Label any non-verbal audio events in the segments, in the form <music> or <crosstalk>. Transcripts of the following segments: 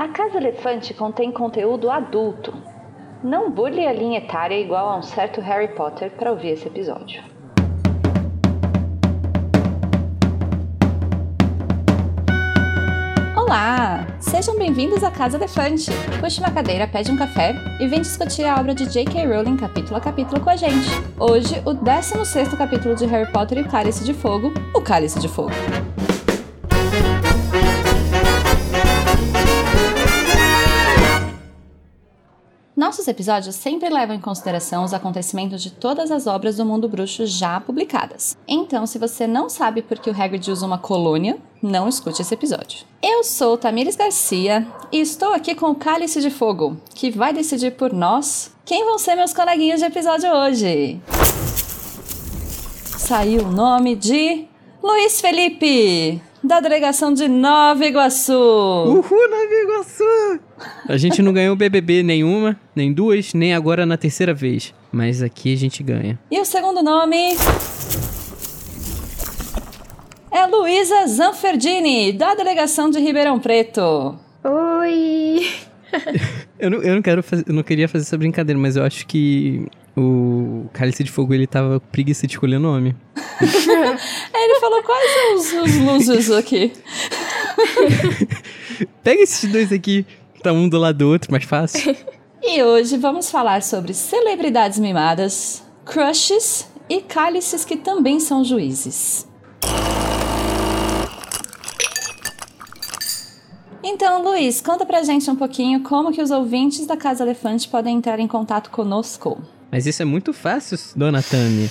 A Casa Elefante contém conteúdo adulto. Não burle a linha etária igual a um certo Harry Potter para ouvir esse episódio. Olá! Sejam bem-vindos à Casa Elefante. Puxe uma cadeira, pede um café e vem discutir a obra de J.K. Rowling capítulo a capítulo com a gente. Hoje, o 16 capítulo de Harry Potter e o Cálice de Fogo, o Cálice de Fogo. Episódios sempre levam em consideração os acontecimentos de todas as obras do mundo bruxo já publicadas. Então, se você não sabe por que o Hagrid usa uma colônia, não escute esse episódio. Eu sou Tamires Garcia e estou aqui com o Cálice de Fogo, que vai decidir por nós quem vão ser meus coleguinhas de episódio hoje. Saiu o nome de Luiz Felipe! Da delegação de Nova Iguaçu. Uhul, Nova Iguaçu! A gente não ganhou BBB nenhuma, nem duas, nem agora na terceira vez. Mas aqui a gente ganha. E o segundo nome é Luísa Zanferdini, da delegação de Ribeirão Preto. Oi! <laughs> eu, não, eu, não quero fazer, eu não queria fazer essa brincadeira, mas eu acho que o Cálice de Fogo ele tava com preguiça de escolher nome. <laughs> ele falou quais são os, os losers aqui. <laughs> Pega esses dois aqui, tá um do lado do outro, mais fácil. E hoje vamos falar sobre celebridades mimadas, crushes e cálices que também são juízes. Então, Luiz, conta pra gente um pouquinho como que os ouvintes da Casa Elefante podem entrar em contato conosco. Mas isso é muito fácil, dona Tami.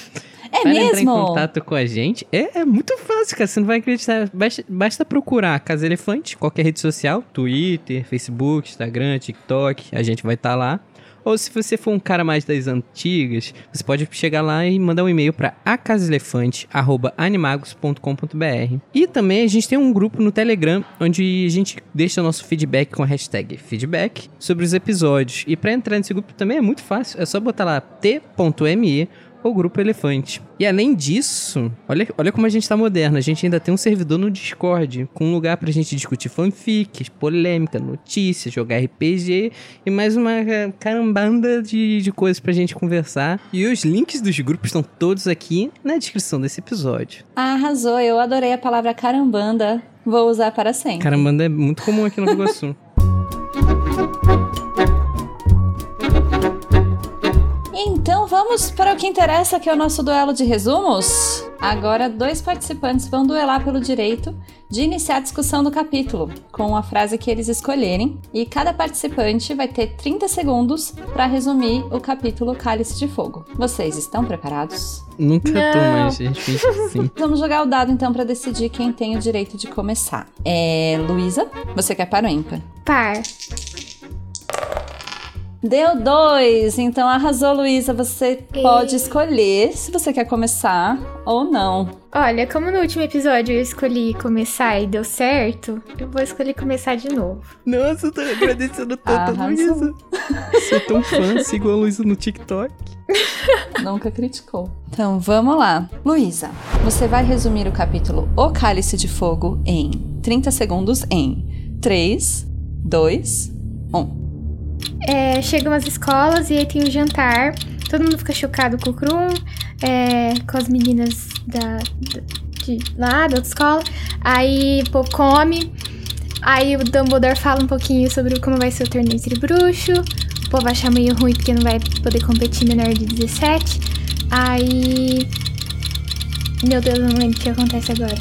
É Para mesmo? entrar em contato com a gente, é, é muito fácil, cara. Você não vai acreditar. Basta, basta procurar Casa Elefante, qualquer rede social, Twitter, Facebook, Instagram, TikTok, a gente vai estar tá lá. Ou se você for um cara mais das antigas, você pode chegar lá e mandar um e-mail para acaselefante@animagos.com.br. E também a gente tem um grupo no Telegram onde a gente deixa nosso feedback com a hashtag feedback sobre os episódios. E para entrar nesse grupo também é muito fácil, é só botar lá t.me o Grupo Elefante. E além disso, olha, olha como a gente tá moderno. A gente ainda tem um servidor no Discord, com um lugar pra gente discutir fanfics, polêmica, notícias, jogar RPG e mais uma carambanda de, de coisas pra gente conversar. E os links dos grupos estão todos aqui na descrição desse episódio. Arrasou, eu adorei a palavra carambanda. Vou usar para sempre. Carambanda é muito comum aqui no Rio <laughs> vamos para o que interessa, que é o nosso duelo de resumos? Agora, dois participantes vão duelar pelo direito de iniciar a discussão do capítulo, com a frase que eles escolherem, e cada participante vai ter 30 segundos para resumir o capítulo Cálice de Fogo. Vocês estão preparados? Nunca Não. tô, mas gente fez assim. <laughs> Vamos jogar o dado então para decidir quem tem o direito de começar. É. Luísa, você quer para o ímpar? Par. Deu dois, então arrasou, Luísa. Você e... pode escolher se você quer começar ou não. Olha, como no último episódio eu escolhi começar e deu certo, eu vou escolher começar de novo. Nossa, eu tô agradecendo tanto Luísa. Sou tão fã, sigo a Luísa no TikTok. <laughs> Nunca criticou. Então vamos lá. Luísa, você vai resumir o capítulo O Cálice de Fogo em 30 segundos em 3, 2, 1. É, chegam as escolas e aí tem o jantar. Todo mundo fica chocado com o Krum, é, com as meninas da, da, de lá, da outra escola. Aí povo come. Aí o Dumbledore fala um pouquinho sobre como vai ser o torneio entre bruxo. O povo acha meio ruim porque não vai poder competir menor de 17. Aí. Meu Deus, eu não lembro o que acontece agora.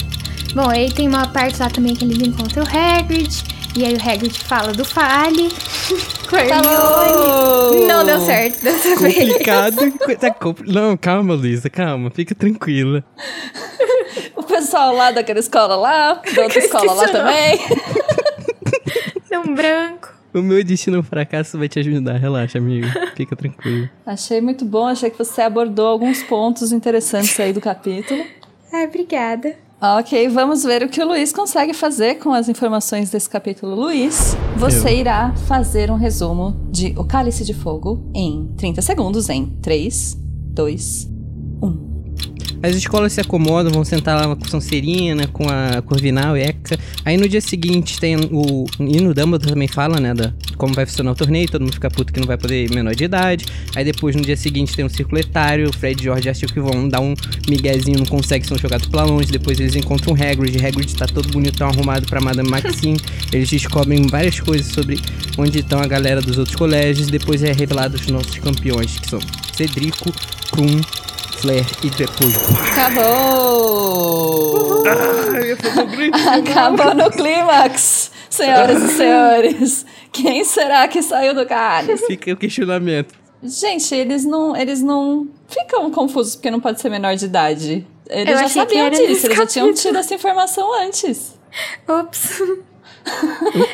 Bom, aí tem uma parte lá também que eles encontram o Hagrid. E aí o Hagrid fala do Fale <laughs> Hermione. Não deu certo dessa Complicado. <laughs> Tá Não, calma, Luísa, calma. Fica tranquila. o pessoal lá daquela escola lá, <laughs> da outra escola lá também. <laughs> Deu um branco. O meu destino fracasso vai te ajudar, relaxa, amigo. Fica tranquilo. Achei muito bom, achei que você abordou alguns pontos interessantes aí do capítulo. Ai, obrigada. Ok, vamos ver o que o Luiz consegue fazer com as informações desse capítulo. Luiz, você Eu. irá fazer um resumo de O Cálice de Fogo em 30 segundos, em 3, 2, 1. As escolas se acomodam, vão sentar lá com Sonserina, com a Corvinal e Eca. Aí no dia seguinte tem o. E no Dumbledore também fala, né? Da, como vai funcionar o torneio, todo mundo fica puto que não vai poder ir menor de idade. Aí depois no dia seguinte tem um circulo etário, o Fred e George acham que vão dar um miguezinho, não consegue, são jogados pra longe. Depois eles encontram o Hagrid, Hagrid tá todo bonitão, arrumado pra Madame Maxine. <laughs> eles descobrem várias coisas sobre onde estão a galera dos outros colégios. Depois é revelado os nossos campeões, que são Cedrico, Krum, Flair e depois. Acabou! Ah, Acabou no clímax! Senhoras e senhores, quem será que saiu do cálice? Fica o questionamento. Gente, eles não, eles não ficam confusos porque não pode ser menor de idade. Eles Eu já sabiam disso, eles já tinham capítulo. tido essa informação antes. Ops.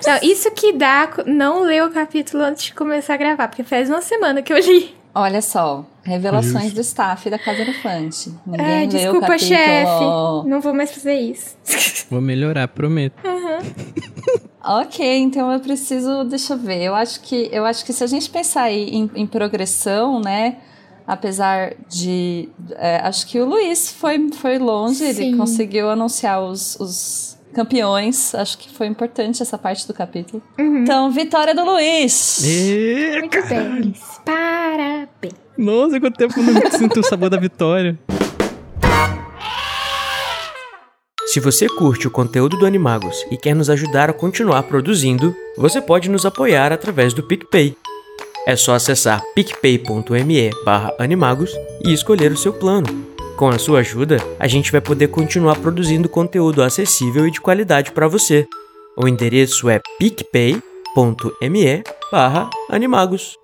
Não, isso que dá não ler o capítulo antes de começar a gravar, porque faz uma semana que eu li. Olha só, revelações do staff da Casa Elefante. Ninguém leu o desculpa, chefe. Não vou mais fazer isso. <laughs> Vou melhorar, prometo. Ok, então eu preciso, deixa eu ver. Eu acho que eu acho que se a gente pensar aí em, em progressão, né? Apesar de. é, acho que o Luiz foi, foi longe, ele Sim. conseguiu anunciar os, os campeões. Acho que foi importante essa parte do capítulo. Uhum. Então, vitória do Luiz! E... Muito bem, Liz. Parabéns. Nossa, quanto tempo eu não sinto o sabor da vitória. Se você curte o conteúdo do Animagos e quer nos ajudar a continuar produzindo, você pode nos apoiar através do PicPay. É só acessar picpay.me barra animagos e escolher o seu plano. Com a sua ajuda, a gente vai poder continuar produzindo conteúdo acessível e de qualidade para você. O endereço é picpay.me barra animagos.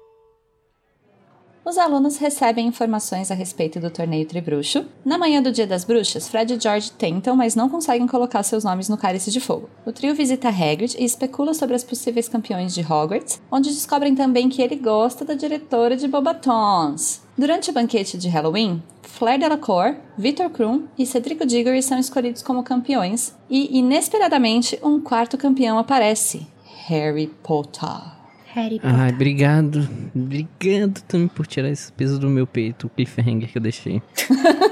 Os alunos recebem informações a respeito do torneio Tribruxo. Na manhã do Dia das Bruxas, Fred e George tentam, mas não conseguem colocar seus nomes no cálice de fogo. O trio visita Hagrid e especula sobre as possíveis campeões de Hogwarts, onde descobrem também que ele gosta da diretora de Bobatons. Durante o banquete de Halloween, Flair Delacour, Victor Krum e Cedrico Diggory são escolhidos como campeões e, inesperadamente, um quarto campeão aparece. Harry Potter. Harry Potter. Ai, obrigado. Obrigado também por tirar esse peso do meu peito, o cliffhanger que eu deixei. <laughs>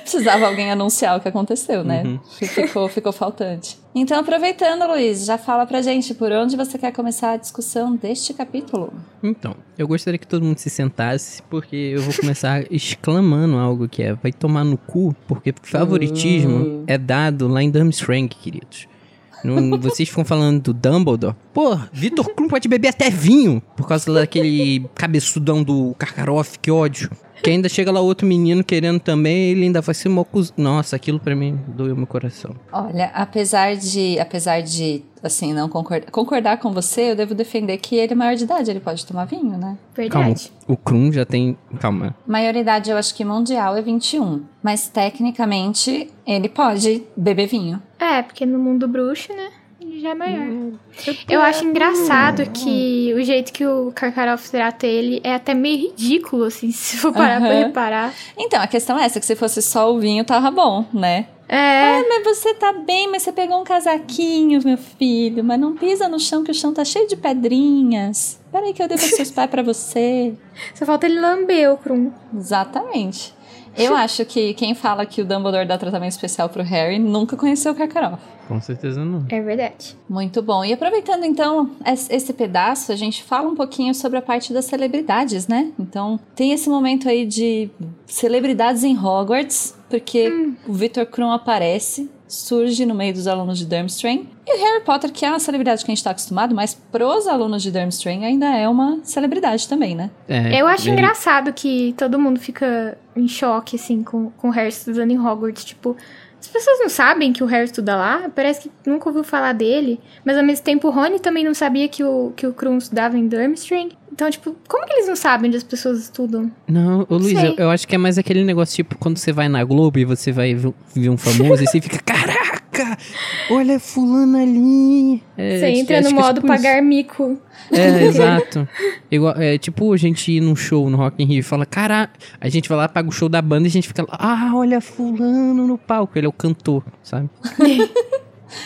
Precisava alguém anunciar o que aconteceu, né? Uhum. Ficou, ficou faltante. Então, aproveitando, Luiz, já fala pra gente por onde você quer começar a discussão deste capítulo. Então, eu gostaria que todo mundo se sentasse, porque eu vou começar <laughs> exclamando algo que é vai tomar no cu, porque favoritismo é dado lá em Durmstrang, queridos. Não- vocês ficam falando do Dumbledore. Pô, Vitor Krum pode beber até vinho, por causa daquele cabeçudão do Karkaroff, que ódio. Que ainda chega lá outro menino querendo também, ele ainda vai ser mocos. Nossa, aquilo pra mim doeu meu coração. Olha, apesar de, apesar de, assim, não concordar, concordar com você, eu devo defender que ele é maior de idade, ele pode tomar vinho, né? Calma, Verdade. o Krum já tem. Calma. Maioridade, eu acho que mundial é 21, mas tecnicamente ele pode beber vinho. É, porque no mundo bruxo, né? Ele já é maior. Eu acho engraçado que o jeito que o Karkaroff trata ele é até meio ridículo, assim, <laughs> se for parar pra Aham. reparar. Então, a questão é essa, que se fosse só o vinho, tava bom, né? É, Ah, mas você tá bem, mas você pegou um casaquinho, meu filho. Mas não pisa no chão, que o chão tá cheio de pedrinhas. Peraí que eu devo <laughs> seus pais pra você. só falta ele lamber o Krum. Exatamente. Eu acho que quem fala que o Dumbledore dá tratamento especial pro Harry nunca conheceu o Karkaroff. Com certeza não. É verdade. Muito bom. E aproveitando então es- esse pedaço, a gente fala um pouquinho sobre a parte das celebridades, né? Então, tem esse momento aí de celebridades em Hogwarts, porque o Victor Krum aparece, surge no meio dos alunos de Durmstrang. E o Harry Potter, que é uma celebridade que a gente tá acostumado, mas pros alunos de Durmstrang ainda é uma celebridade também, né? É, Eu acho ele- engraçado que todo mundo fica em choque, assim, com, com o Harry estudando em Hogwarts. Tipo, as pessoas não sabem que o Harry estuda lá, parece que nunca ouviu falar dele. Mas ao mesmo tempo o Rony também não sabia que o, que o Krum estudava em Durmstrang. Então, tipo, como que eles não sabem onde as pessoas estudam? Não, ô Luiz, eu, eu acho que é mais aquele negócio, tipo, quando você vai na Globo e você vai ver um famoso e você fica, <laughs> caraca, olha fulano ali. É, Você entra no é modo tipo isso. pagar mico. É, <laughs> exato. Igual, é tipo a gente ir num show no Rock in Rio e fala, caraca, a gente vai lá, paga o show da banda e a gente fica lá, ah, olha fulano no palco, ele é o cantor, sabe? <laughs>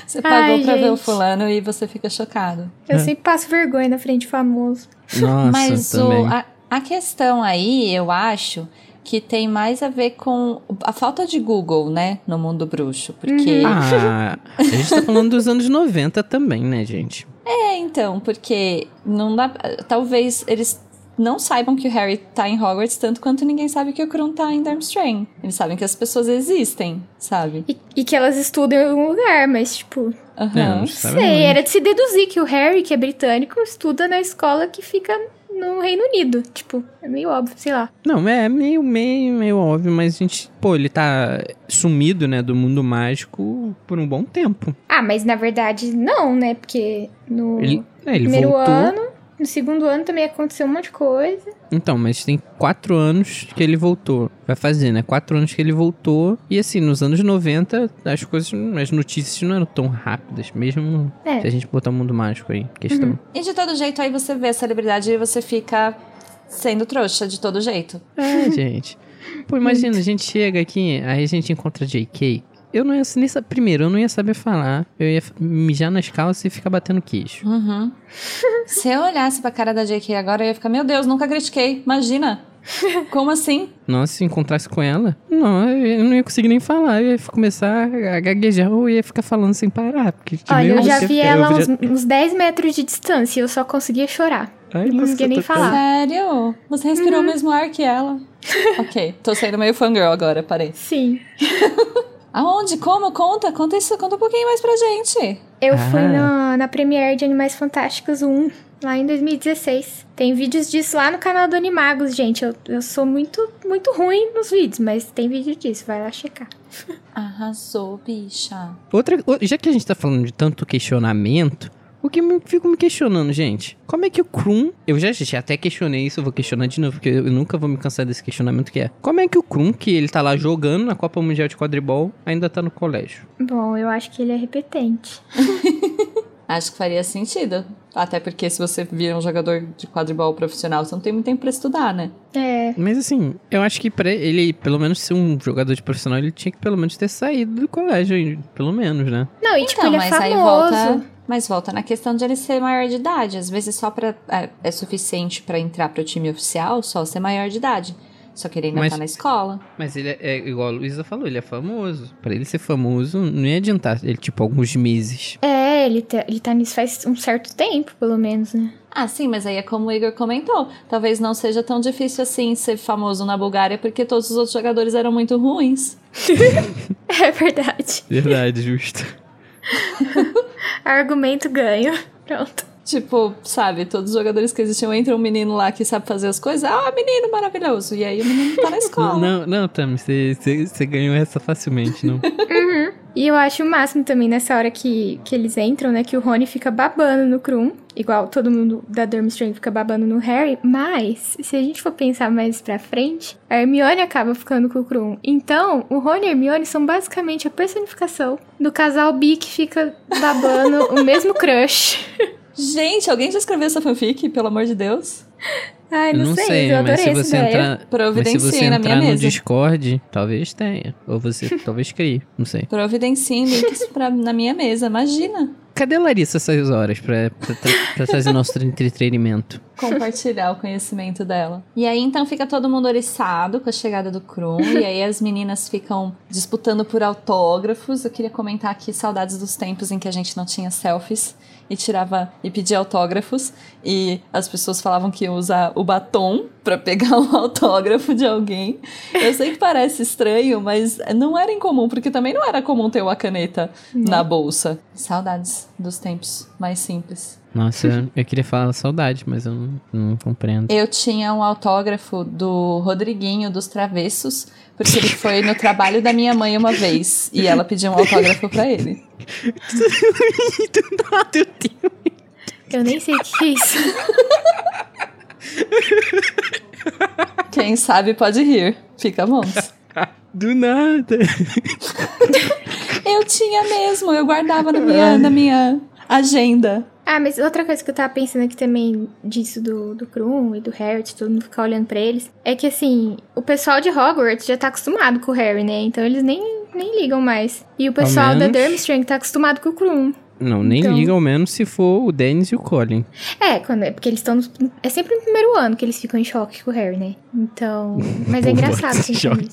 Você pagou Ai, pra ver o gente. fulano e você fica chocado. Eu sempre passo vergonha na frente de famoso. Nossa, Mas o- a, a questão aí, eu acho que tem mais a ver com a falta de Google, né, no mundo bruxo, porque Ah, a gente tá falando dos anos 90 também, né, gente? é, então, porque não dá, talvez eles não saibam que o Harry tá em Hogwarts tanto quanto ninguém sabe que o Krum tá em Durmstrang. Eles sabem que as pessoas existem, sabe? E, e que elas estudam em algum lugar, mas, tipo, Aham. não sabe sei, onde. era de se deduzir que o Harry, que é britânico, estuda na escola que fica no Reino Unido. Tipo, é meio óbvio, sei lá. Não, é meio, meio, meio óbvio, mas a gente, pô, ele tá sumido, né, do mundo mágico por um bom tempo. Ah, mas na verdade não, né? Porque no Ele, é, ele primeiro voltou. ano, no segundo ano também aconteceu um monte de coisa. Então, mas tem quatro anos que ele voltou. Vai fazer, né? Quatro anos que ele voltou. E assim, nos anos 90, as coisas, as notícias não eram tão rápidas, mesmo É. se a gente botar o mundo mágico aí, em questão. E de todo jeito, aí você vê a celebridade e você fica sendo trouxa de todo jeito. É, <laughs> gente. Pô, imagina, a gente chega aqui, aí a gente encontra a JK. Eu não ia nem saber. Primeiro, eu não ia saber falar. Eu ia mijar nas calças e ficar batendo queixo. Uhum. <laughs> Se eu olhasse pra cara da JK agora, eu ia ficar, meu Deus, nunca critiquei. Imagina. <laughs> Como assim? Nossa, se encontrasse com ela, não, eu não ia conseguir nem falar. Eu ia começar a gaguejar ou ia ficar falando sem parar. Porque, Olha, eu já vi ela já- uns, uns 10 metros de distância e eu só conseguia chorar. Ai, não conseguia nem falar. Sério? Você respirou o mesmo ar que ela. <laughs> ok, tô saindo meio fangirl agora, parei. Sim. Aonde? Como? Conta, conta isso, conta um pouquinho mais pra gente. Eu Ah. fui na, na Premiere de Animais Fantásticos 1, lá em 2016. Tem vídeos disso lá no canal do Animagos, gente. Eu, eu sou muito, muito ruim nos vídeos, mas tem vídeo disso, vai lá checar. <laughs> Arrasou, bicha. Outra, já que a gente tá falando de tanto questionamento, o que me fico me questionando, gente, como é que o Krum, eu já, já até questionei isso, eu vou questionar de novo, porque eu nunca vou me cansar desse questionamento que é, como é que o Krum, que ele tá lá jogando na Copa Mundial de Quadribol, ainda tá no colégio? Bom, eu acho que ele é repetente. <laughs> Acho que faria sentido. Até porque se você vira um jogador de quadribol profissional, você não tem muito tempo pra estudar, né? É, Mas assim, eu acho que pra ele, pelo menos ser um jogador de profissional, ele tinha que pelo menos ter saído do colégio, pelo menos, né? Não, e tipo, então, ele é mas aí famoso. volta. Mas volta na questão de ele ser maior de idade. Às vezes só pra, é, é suficiente pra entrar pro time oficial só ser maior de idade. Só que ele ainda Mas- tá na escola. Mas ele é, é igual a Luísa falou, ele é famoso. Pra ele ser famoso, não ia adiantar ele, tipo, alguns meses. É, ele tá, ele tá nisso faz um certo tempo, pelo menos, né? Ah, sim, mas aí é como o Igor comentou. Talvez não seja tão difícil assim ser famoso na Bulgária, porque todos os outros jogadores eram muito ruins. <laughs> É verdade. Verdade, justo. <laughs> Argumento ganho. Pronto. Tipo, sabe, todos os jogadores que existiam, entra um menino lá que sabe fazer as coisas. Ah, menino maravilhoso. E aí o menino tá na <laughs> escola. Não, não, Tami, você- ganhou essa facilmente, não. <laughs> E eu acho o máximo também nessa hora que, que eles entram, né? Que o Rony fica babando no Krum. Igual todo mundo da Durmstrang fica babando no Harry. Mas, se a gente for pensar mais pra frente, a Hermione acaba ficando com o Krum. Então, o Rony e a Hermione são basicamente a personificação do casal bi que fica babando o mesmo crush. <laughs> Gente, alguém já escreveu essa fanfic, pelo amor de Deus? Ai, Eu não, sei, eu mas adorei se essa você ideia. entrar. Mas se você na entrar minha no mesa. Discord, talvez tenha. Ou você <laughs> talvez crie, não sei. Providencie links pra, na minha mesa, imagina. Cadê a Larissa essas horas pra, pra, pra trazer nosso entretenimento? Compartilhar o conhecimento dela. E aí, então, fica todo mundo oriçado com a chegada do Krum. e aí, as meninas ficam disputando por autógrafos. Eu queria comentar aqui saudades dos tempos em que a gente não tinha selfies e tirava e pedia autógrafos. E as pessoas falavam que ia usar o batom pra pegar <laughs> um autógrafo de alguém. Eu sei que parece estranho, mas não era incomum, porque também não era comum ter uma caneta na bolsa. Saudades dos tempos mais simples. Nossa, eu queria falar saudade, mas eu não, não compreendo. Eu tinha um autógrafo do Rodriguinho dos Travessos, porque ele foi no trabalho da minha mãe uma vez e ela pediu um autógrafo pra ele. <laughs> Do nada eu tenho. Eu nem sei o que é isso. Quem sabe pode rir. Fica bom. <laughs> Do nada. Eu tinha mesmo, eu guardava na minha, na minha agenda. Ah, mas outra coisa que eu tava pensando aqui também disso do, do Krum e do Harry, de todo mundo ficar olhando pra eles, é que assim, o pessoal de Hogwarts já tá acostumado com o Harry, né? Então eles nem, nem ligam mais. E o pessoal da menos. Durmstrang tá acostumado com o Krum. Não, nem Então- liga ao menos se for o Dennis e o Colin. É, quando é porque eles estão. É sempre no primeiro ano que eles ficam em choque com o Harry, né? Então. <laughs> Mas é engraçado pensar <laughs> choque.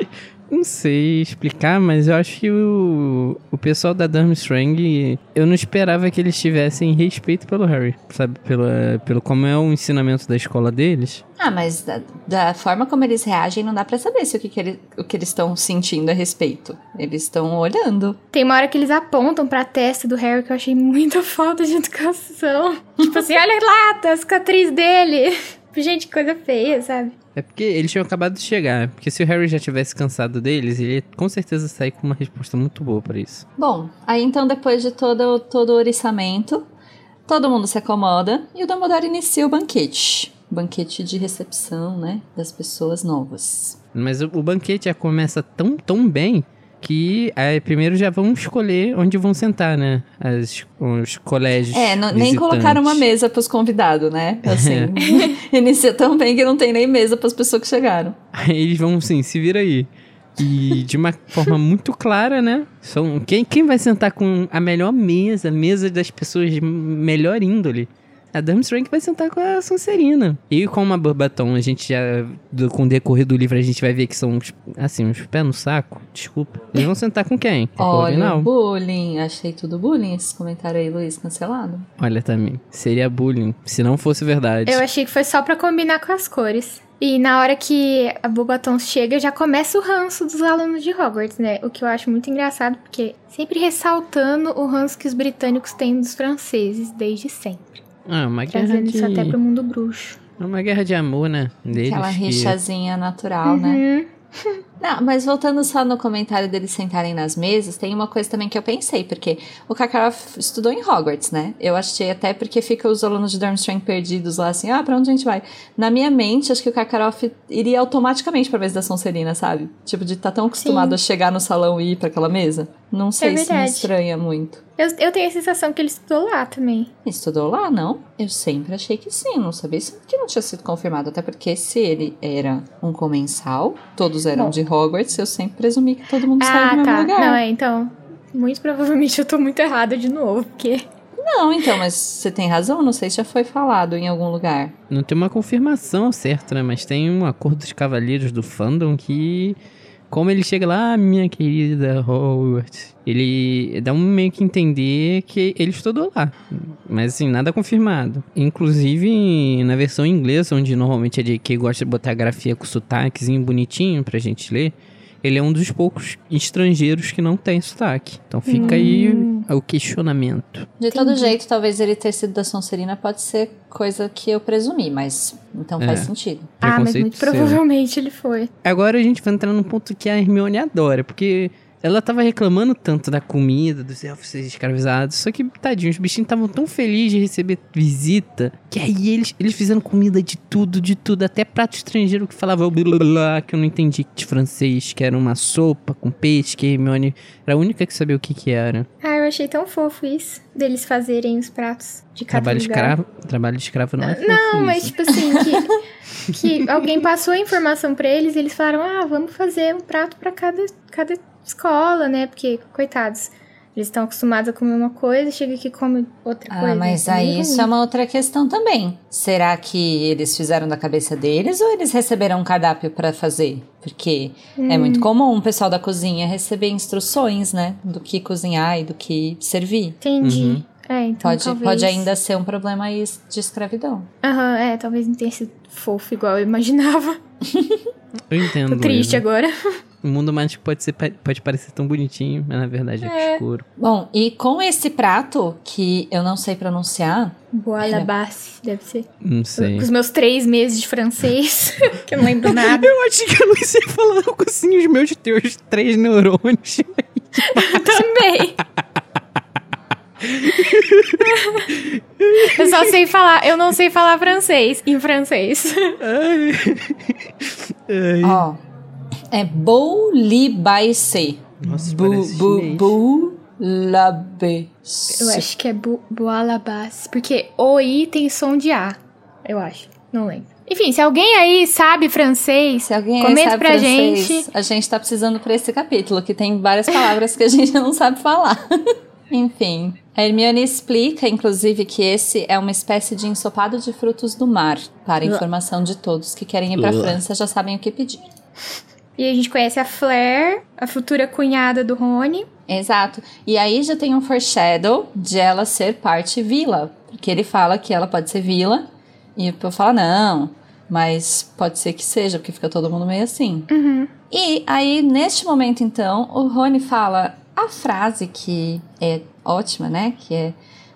<laughs> Não sei explicar, mas eu acho que o, o pessoal da Durmstrang, eu não esperava que eles tivessem respeito pelo Harry, sabe? Pela, pelo como é o ensinamento da escola deles. Ah, mas da, da forma como eles reagem, não dá pra saber se o que, que, ele- o que eles estão sentindo a respeito. Eles estão olhando. Tem uma hora que eles apontam pra testa do Harry que eu achei muita <laughs> falta de educação. tipo assim, olha lá, tá a cicatriz dele. Gente, que coisa feia, sabe? É porque eles tinham acabado de chegar. Porque se o Harry já tivesse cansado deles, ele ia com certeza sair com uma resposta muito boa pra isso. Bom, aí então depois de todo, todo o oriçamento, todo mundo se acomoda e o Dumbledore inicia o banquete. Banquete de recepção, né, das pessoas novas. Mas o, o banquete já começa tão, tão bem que aí, primeiro já vão escolher onde vão sentar, né? As, os colégios. É, não- nem colocaram uma mesa pros convidados, né? <laughs> Assim, <laughs> inicia tão bem que não tem nem mesa pras pessoas que chegaram. Aí eles vão assim, se vira aí. E de uma forma muito clara, né? São, quem, quem vai sentar com a melhor mesa, mesa das pessoas de melhor índole? A Durmstrang vai sentar com a Sonserina. E com uma Burbaton, a gente já, do- com o decorrer do livro, a gente vai ver que são, uns, assim, uns pés no saco. Desculpa. Eles vão sentar com quem? Com o Olha, Corvinal? bullying. Achei tudo bullying esse comentário aí, Luiz, cancelado. Olha também. Seria bullying, se não fosse verdade. Eu achei que foi só pra combinar com as cores. E na hora que a Bobaton chega, já começa o ranço dos alunos de Hogwarts, né? O que eu acho muito engraçado, porque sempre ressaltando o ranço que os britânicos têm dos franceses, desde sempre. Ah, uma guerra Trazendo de... isso até pro mundo bruxo. Uma guerra de amor, né? Deles Aquela que- rixazinha natural, né? Não, mas voltando só no comentário deles sentarem nas mesas, tem uma coisa também que eu pensei, porque o Karkaroff estudou em Hogwarts, né? Eu achei até porque fica os alunos de Durmstrang perdidos lá, assim, ah, pra onde a gente vai? Na minha mente, acho que o Karkaroff iria automaticamente pra mesa da Sonserina, sabe? Tipo, de estar tão acostumado Sim. a chegar no salão e ir pra aquela mesa. Não sei se me estranha muito. Eu, eu tenho a sensação que ele estudou lá também. Estudou lá, não? Eu sempre achei que sim, não sabia se- que não tinha sido confirmado. Até porque se ele era um comensal, todos eram Bom. de Hogwarts, eu sempre presumi que todo mundo saiu do Ah, mesmo tá. lugar. Não, é, então. Muito provavelmente eu tô muito errada de novo, porque. Não, então, mas você tem razão, não sei se já foi falado em algum lugar. Não tem uma confirmação certa, né? Mas tem um acordo dos cavaleiros do fandom que. Como ele chega lá, "Ah, minha querida Hogwarts, ele dá um meio que entender que ele estudou lá. Mas assim, nada confirmado. Inclusive, na versão inglesa, onde normalmente a JK gosta de botar grafia com sotaquezinho bonitinho pra gente ler, ele é um dos poucos estrangeiros que não tem sotaque. Então fica aí o questionamento. De todo Entendi. jeito, talvez ele ter sido da Sonserina pode ser coisa que eu presumi, mas então faz É. sentido. Ah, mas muito seu. provavelmente ele foi. Agora a gente vai entrar num ponto que a Hermione adora, porque ela tava reclamando tanto da comida, dos elfos escravizados, só que, tadinho, os bichinhos estavam tão felizes de receber visita, que aí eles, eles fizeram comida de tudo, de tudo, até prato estrangeiro que falava blá, blá, que eu não entendi de francês, que era uma sopa com peixe, que Hermione era a única que sabia o que que era. Ah, eu achei tão fofo isso. Deles fazerem os pratos de cada Trabalho lugar. escravo, trabalho de escravo não é fofo Não, mas tipo assim, que, que alguém passou a informação pra eles e eles falaram: ah, vamos fazer um prato pra cada, cada escola, né? Porque, coitados, eles estão acostumados a comer uma coisa, chega aqui e come outra Ah, coisa. mas É aí isso é uma outra questão também. Será que eles fizeram da cabeça deles ou eles receberam um cardápio pra fazer? Porque é Hum. muito comum o pessoal da cozinha receber instruções, né? Do que cozinhar e do que servir. Entendi. Uhum. É, então Pode, talvez... pode ainda ser um problema aí de escravidão. Aham, é, talvez não tenha sido fofo igual eu imaginava. Eu entendo. Tô triste Eva. agora. O mundo mágico pode, ser, pode parecer tão bonitinho, mas na verdade é, É. escuro. Bom, e com esse prato, que eu não sei pronunciar, Boa la basse, deve ser. Não sei. Com os meus três meses de francês, <laughs> que eu não lembro nada. Eu achei que eu não ia falar algo assim, os meus teus três neurônios. <laughs> Também. eu só sei falar, eu não sei falar francês, em francês. Ai. Ai. ó, é boulibaissé. Nossa, Bu, parece bu, chinês. Eu acho que é basse, porque o i tem som de a, eu acho, não lembro. Enfim, se alguém aí sabe francês, Se alguém aí comenta sabe pra francês, gente. a gente tá precisando pra esse capítulo, que tem várias palavras que a gente não sabe falar. <laughs> Enfim, a Hermione explica, inclusive, que esse é uma espécie de ensopado de frutos do mar, para informação de todos que querem ir para a França já sabem o que pedir. E a gente conhece a Flair, a futura cunhada do Rony. Exato. E aí já tem um foreshadow de ela ser parte vila. Porque ele fala que ela pode ser vila. E o povo fala, não, mas pode ser que seja, porque fica todo mundo meio assim. Uhum. E aí, neste momento, então, o Rony fala a frase que é ótima, né? Que é: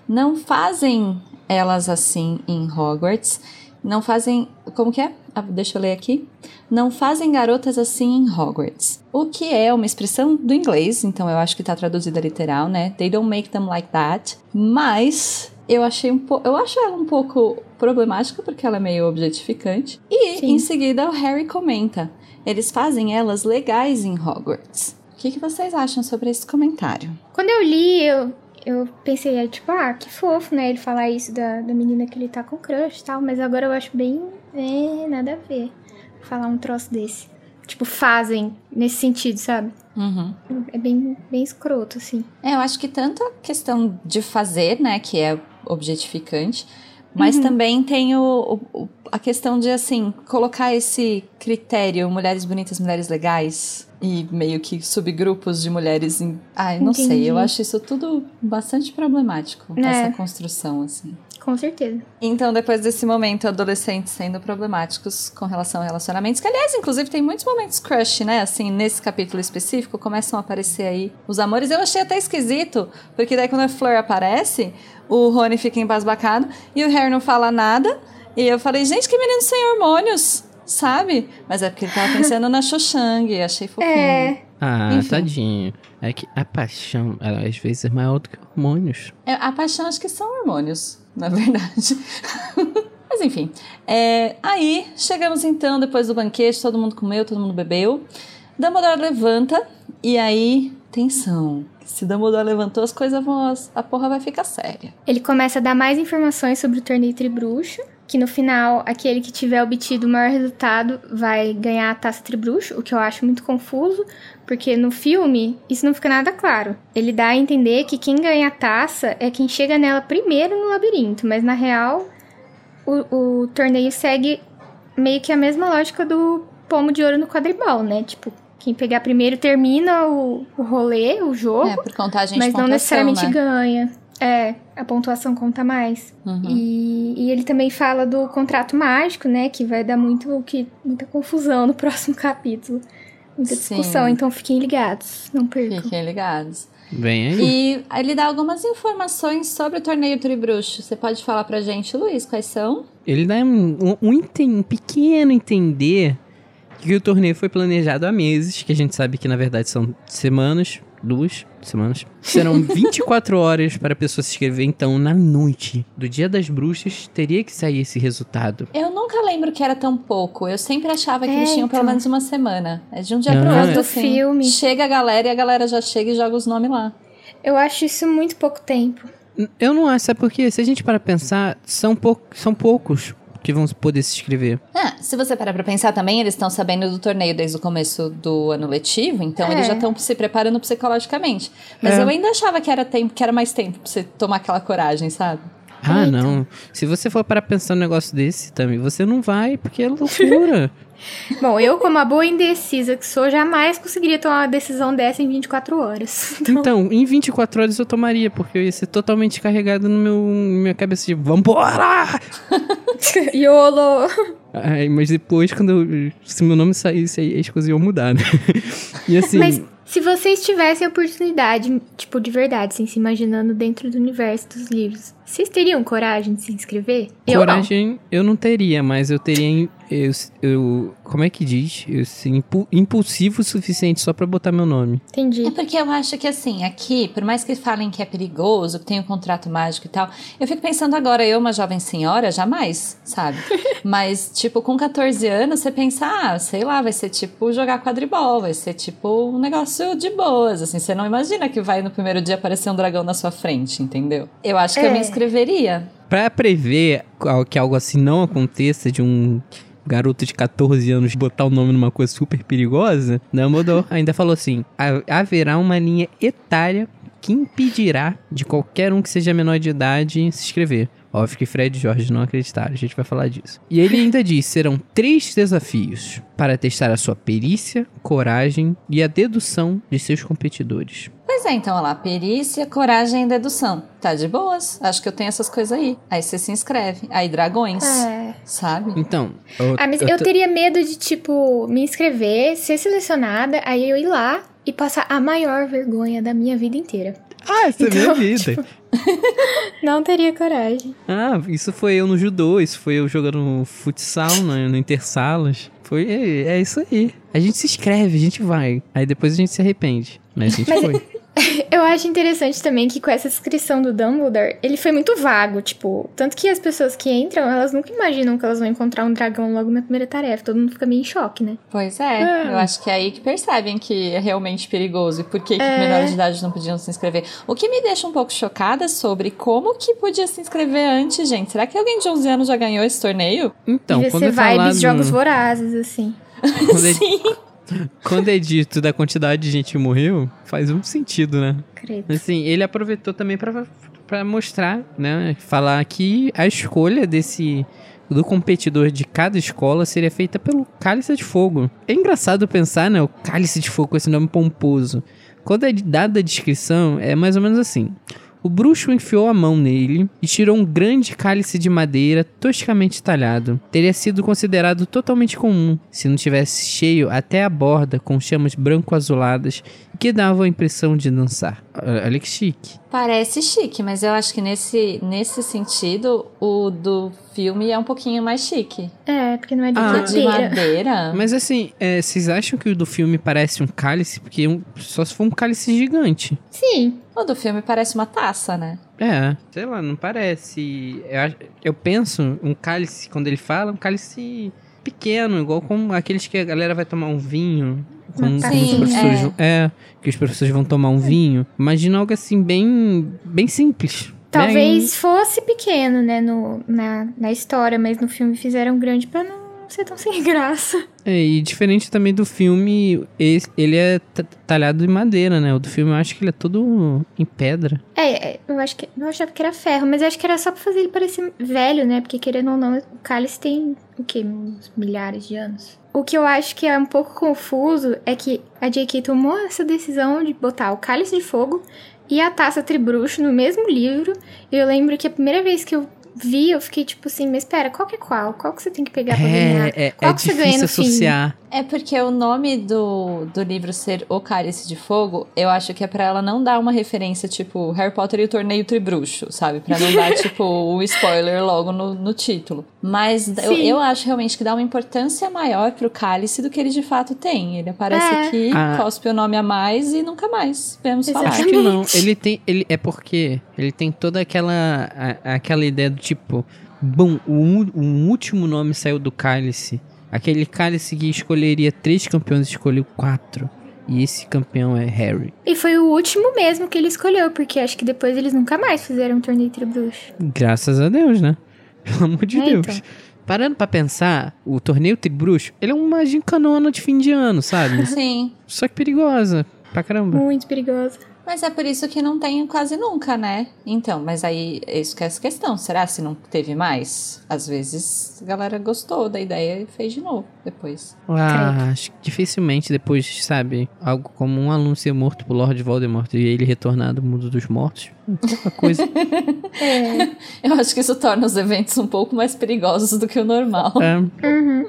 Não fazem elas assim em Hogwarts. Não fazem. Como que é? Ah, deixa eu ler aqui. Não fazem garotas assim em Hogwarts. O que é uma expressão do inglês, então eu acho que tá traduzida literal, né? They don't make them like that. Mas eu achei um pouco. Eu acho ela um pouco problemática porque ela é meio objetificante. E Sim. em seguida o Harry comenta: eles fazem elas legais em Hogwarts. O que, que vocês acham sobre esse comentário? Quando eu li, eu, eu pensei, é, tipo, ah, que fofo, né? Ele falar isso da, da menina que ele tá com crush e tal. Mas agora eu acho bem. É, nada a ver. Falar um troço desse. Tipo, fazem nesse sentido, sabe? Uhum. É bem, bem escroto, assim. É, eu acho que tanto a questão de fazer, né, que é objetificante, mas também tem o- o- a questão de, assim, colocar esse critério, mulheres bonitas, mulheres legais, e meio que subgrupos de mulheres em... Ai, não sei, Entendi. eu acho isso tudo bastante problemático, É. essa construção, assim. Com certeza. Então, depois desse momento, adolescentes sendo problemáticos com relação a relacionamentos, que aliás, inclusive, tem muitos momentos crush, né? Assim, nesse capítulo específico, começam a aparecer aí os amores. Eu achei até esquisito, porque daí quando a Fleur aparece, o Rony fica embasbacado e o Harry não fala nada. E eu falei, gente, que menino sem hormônios, sabe? Mas é porque ele tava pensando na Cho Chang, achei fofinho. É. Ah, Enfim. tadinho. É que a paixão, ela às vezes é maior do que hormônios. É, A paixão acho que são hormônios, na verdade. <laughs> Mas enfim. é, aí chegamos então, depois do banquete, todo mundo comeu, todo mundo bebeu. Dumbledore levanta e aí, tensão. Se Dumbledore levantou, as coisas vão. A porra vai ficar séria. Ele começa a dar mais informações sobre o torneio Tribruxo, que no final, aquele que tiver obtido o maior resultado vai ganhar a taça Tribruxo, o que eu acho muito confuso, porque no filme isso não fica nada claro. Ele dá a entender que quem ganha a taça é quem chega nela primeiro no labirinto, mas na real o, o torneio segue meio que a mesma lógica do pomo de ouro no quadribol, né? Tipo, quem pegar primeiro termina o, o rolê, o jogo. É, por contagem de Mas não pontuação, necessariamente né? ganha. É, a pontuação conta mais. Uhum. E, e ele também fala do contrato mágico, né? Que vai dar muito que, muita confusão no <laughs> próximo capítulo. Muita Sim. discussão, então fiquem ligados. Não percam. Fiquem ligados. Vem aí. E ele dá algumas informações sobre o torneio Tribruxo. Você pode falar pra gente, Luiz, quais são? Ele dá um, um, um um pequeno entender que o torneio foi planejado há meses, que a gente sabe que na verdade são semanas, duas semanas. Serão <laughs> 24 horas para a pessoa se inscrever, então na noite do Dia das Bruxas teria que sair esse resultado. Eu nunca lembro que era tão pouco. Eu sempre achava que É, eles tinham pelo então. menos uma semana. É de um dia Não, pro é. outro, Do assim. filme. Chega a galera e a galera já chega e joga os nomes lá. Eu acho isso muito pouco tempo. Eu não acho, sabe por quê? Se a gente para pensar, são, pou, são poucos que vão poder se inscrever. Ah, se você parar pra pensar também, eles estão sabendo do torneio desde o começo do ano letivo, então É. eles já estão se preparando psicologicamente. Mas É. eu ainda achava que era tempo, que era mais tempo pra você tomar aquela coragem, sabe? Ah, não. Se você for para pensar num negócio desse também, você não vai, porque é loucura. <laughs> Bom, eu, como a boa indecisa que sou, jamais conseguiria tomar uma decisão dessa em 24 horas. <laughs> Então, em 24 horas eu tomaria, porque eu ia ser totalmente carregado no meu na minha cabeça de vambora! <laughs> YOLO! Ai, mas depois, quando eu, se meu nome saísse, aí as coisas iam mudar, né? E assim, Mas se vocês tivessem a oportunidade, tipo, de verdade, assim, se imaginando dentro do universo dos livros, vocês teriam coragem de se inscrever? Eu não. coragem eu não teria, mas eu teria. Eu, eu- como é que diz? Eu impu- impulsivo o suficiente só pra botar meu nome. Entendi. É porque eu acho que assim, aqui, por mais que falem que é perigoso, que tem um contrato mágico e tal, eu fico pensando agora, eu, uma jovem senhora, jamais, sabe? <laughs> Mas, tipo, com 14 anos, você pensa, ah, sei lá, vai ser tipo jogar quadribol, vai ser tipo um negócio de boas, assim, você não imagina que vai no primeiro dia aparecer um dragão na sua frente, entendeu? Eu acho que eu É. me inscreveria. Pra prever que algo assim não aconteça de um garoto de 14 anos botar o nome numa coisa super perigosa, Dumbledore <laughs> ainda falou assim: "Ha- haverá uma linha etária que impedirá de qualquer um que seja menor de idade se inscrever. Óbvio que Fred e Jorge não acreditaram, a gente vai falar disso. E ele ainda diz: serão três desafios para testar a sua perícia, coragem e a dedução de seus competidores. Pois é, então, olha lá, perícia, coragem e dedução. Tá de boas? Acho que eu tenho essas coisas aí. Aí você se inscreve. Aí dragões, É. sabe? Então, eu, Ah, mas eu eu, tô- teria medo de, tipo, me inscrever, ser selecionada, aí eu ir lá e passar a maior vergonha da minha vida inteira. Ah, essa é minha Então, vida. tipo- <laughs> Não teria coragem. Ah, isso foi eu no judô, isso foi eu jogando futsal no, no intersalas. Foi, é, é isso aí. A gente se inscreve, a gente vai. Aí depois a gente se arrepende. Mas a gente foi. <laughs> <laughs> Eu acho interessante também que com essa descrição do Dumbledore, ele foi muito vago, tipo, tanto que as pessoas que entram, elas nunca imaginam que elas vão encontrar um dragão logo na primeira tarefa. Todo mundo fica meio em choque, né? Pois é, eu acho que é aí que percebem que é realmente perigoso e por que, que É. menores de idade não podiam se inscrever. O que me deixa um pouco chocada sobre como que podia se inscrever antes, gente. Será que alguém de 11 anos já ganhou esse torneio? Então, Devia quando ser vibes jogos vorazes, assim. <laughs> Quando Sim. Quando é dito da quantidade de gente que morreu, faz um sentido, né? Credo. Assim, ele aproveitou também pra mostrar, né? Falar que a escolha desse do competidor de cada escola seria feita pelo Cálice de Fogo. É engraçado pensar, né? O Cálice de Fogo com esse nome pomposo. Quando é dada a descrição, é mais ou menos assim. O bruxo enfiou a mão nele e tirou um grande cálice de madeira toscamente talhado. Teria sido considerado totalmente comum se não tivesse cheio até a borda com chamas branco-azuladas que davam a impressão de dançar. Olha que chique. Parece chique, mas eu acho que nesse, nesse sentido, o do filme é um pouquinho mais chique. É, porque não é de Ah. De madeira. madeira. Mas assim, é, vocês acham que o do filme parece um cálice? Porque um- só se for um cálice gigante. Sim. O do filme parece uma taça, né? É, sei lá, não parece. Eu, eu penso, um cálice, quando ele fala, um cálice pequeno, igual como aqueles que a galera vai tomar um vinho. Com, os professores. Sim, vão- é, que os professores vão tomar um vinho. Imagina algo assim, bem, bem simples. Talvez fosse pequeno, né, no, na, na história, mas no filme fizeram grande pra não ser tão sem graça. É, e diferente também do filme, ele é ta- talhado em madeira, né? O do filme eu acho que ele é todo em pedra. É, é, eu acho que eu achava que era ferro, mas eu acho que era só pra fazer ele parecer velho, né? Porque querendo ou não, o cálice tem o quê? Uns milhares de anos. O que eu acho que é um pouco confuso é que a J.K. tomou essa decisão de botar o cálice de fogo e a taça tribruxo no mesmo livro. E eu lembro que a primeira vez que eu vi, eu fiquei tipo assim, mas espera, qual que é qual? Qual que você tem que pegar pra ganhar? É, é, Qual é que você ganha difícil no fim? associar. É porque o nome do, do livro ser O Cálice de Fogo, eu acho que é pra ela não dar uma referência, tipo, Harry Potter e o Torneio Tribruxo, sabe? Pra não dar, <laughs> tipo, o spoiler logo no, no título. Mas eu, eu acho realmente que dá uma importância maior pro cálice do que ele de fato tem. Ele aparece É. aqui, Ah. cospe o nome a mais e nunca mais vemos falar. Acho que não. Exatamente. Ele tem. Ele, é porque ele tem toda aquela. a- aquela ideia do tipo. Bom, o, o último nome saiu do cálice. Aquele cálice que escolheria três campeões escolheu quatro. E esse campeão é Harry. E foi o último mesmo que ele escolheu, porque acho que depois eles nunca mais fizeram um torneio tribruxo. Graças a Deus, né? <laughs> Pelo amor de É, Deus. então. Parando pra pensar, o torneio Tribruxo, ele é uma gincanona de fim de ano, sabe? <laughs> Sim. Só que perigosa. Pra caramba. Muito perigosa. Mas é por isso que não tem quase nunca, né? Então, mas aí, é isso que é essa questão. Será se não teve mais? Às vezes a galera gostou da ideia e fez de novo depois. Ah, acho que dificilmente depois, sabe, algo como um aluno ser morto por Lord Voldemort e ele retornar do mundo dos mortos. Pouca coisa. <laughs> É. Eu acho que isso torna os eventos um pouco mais perigosos do que o normal. É, Uhum.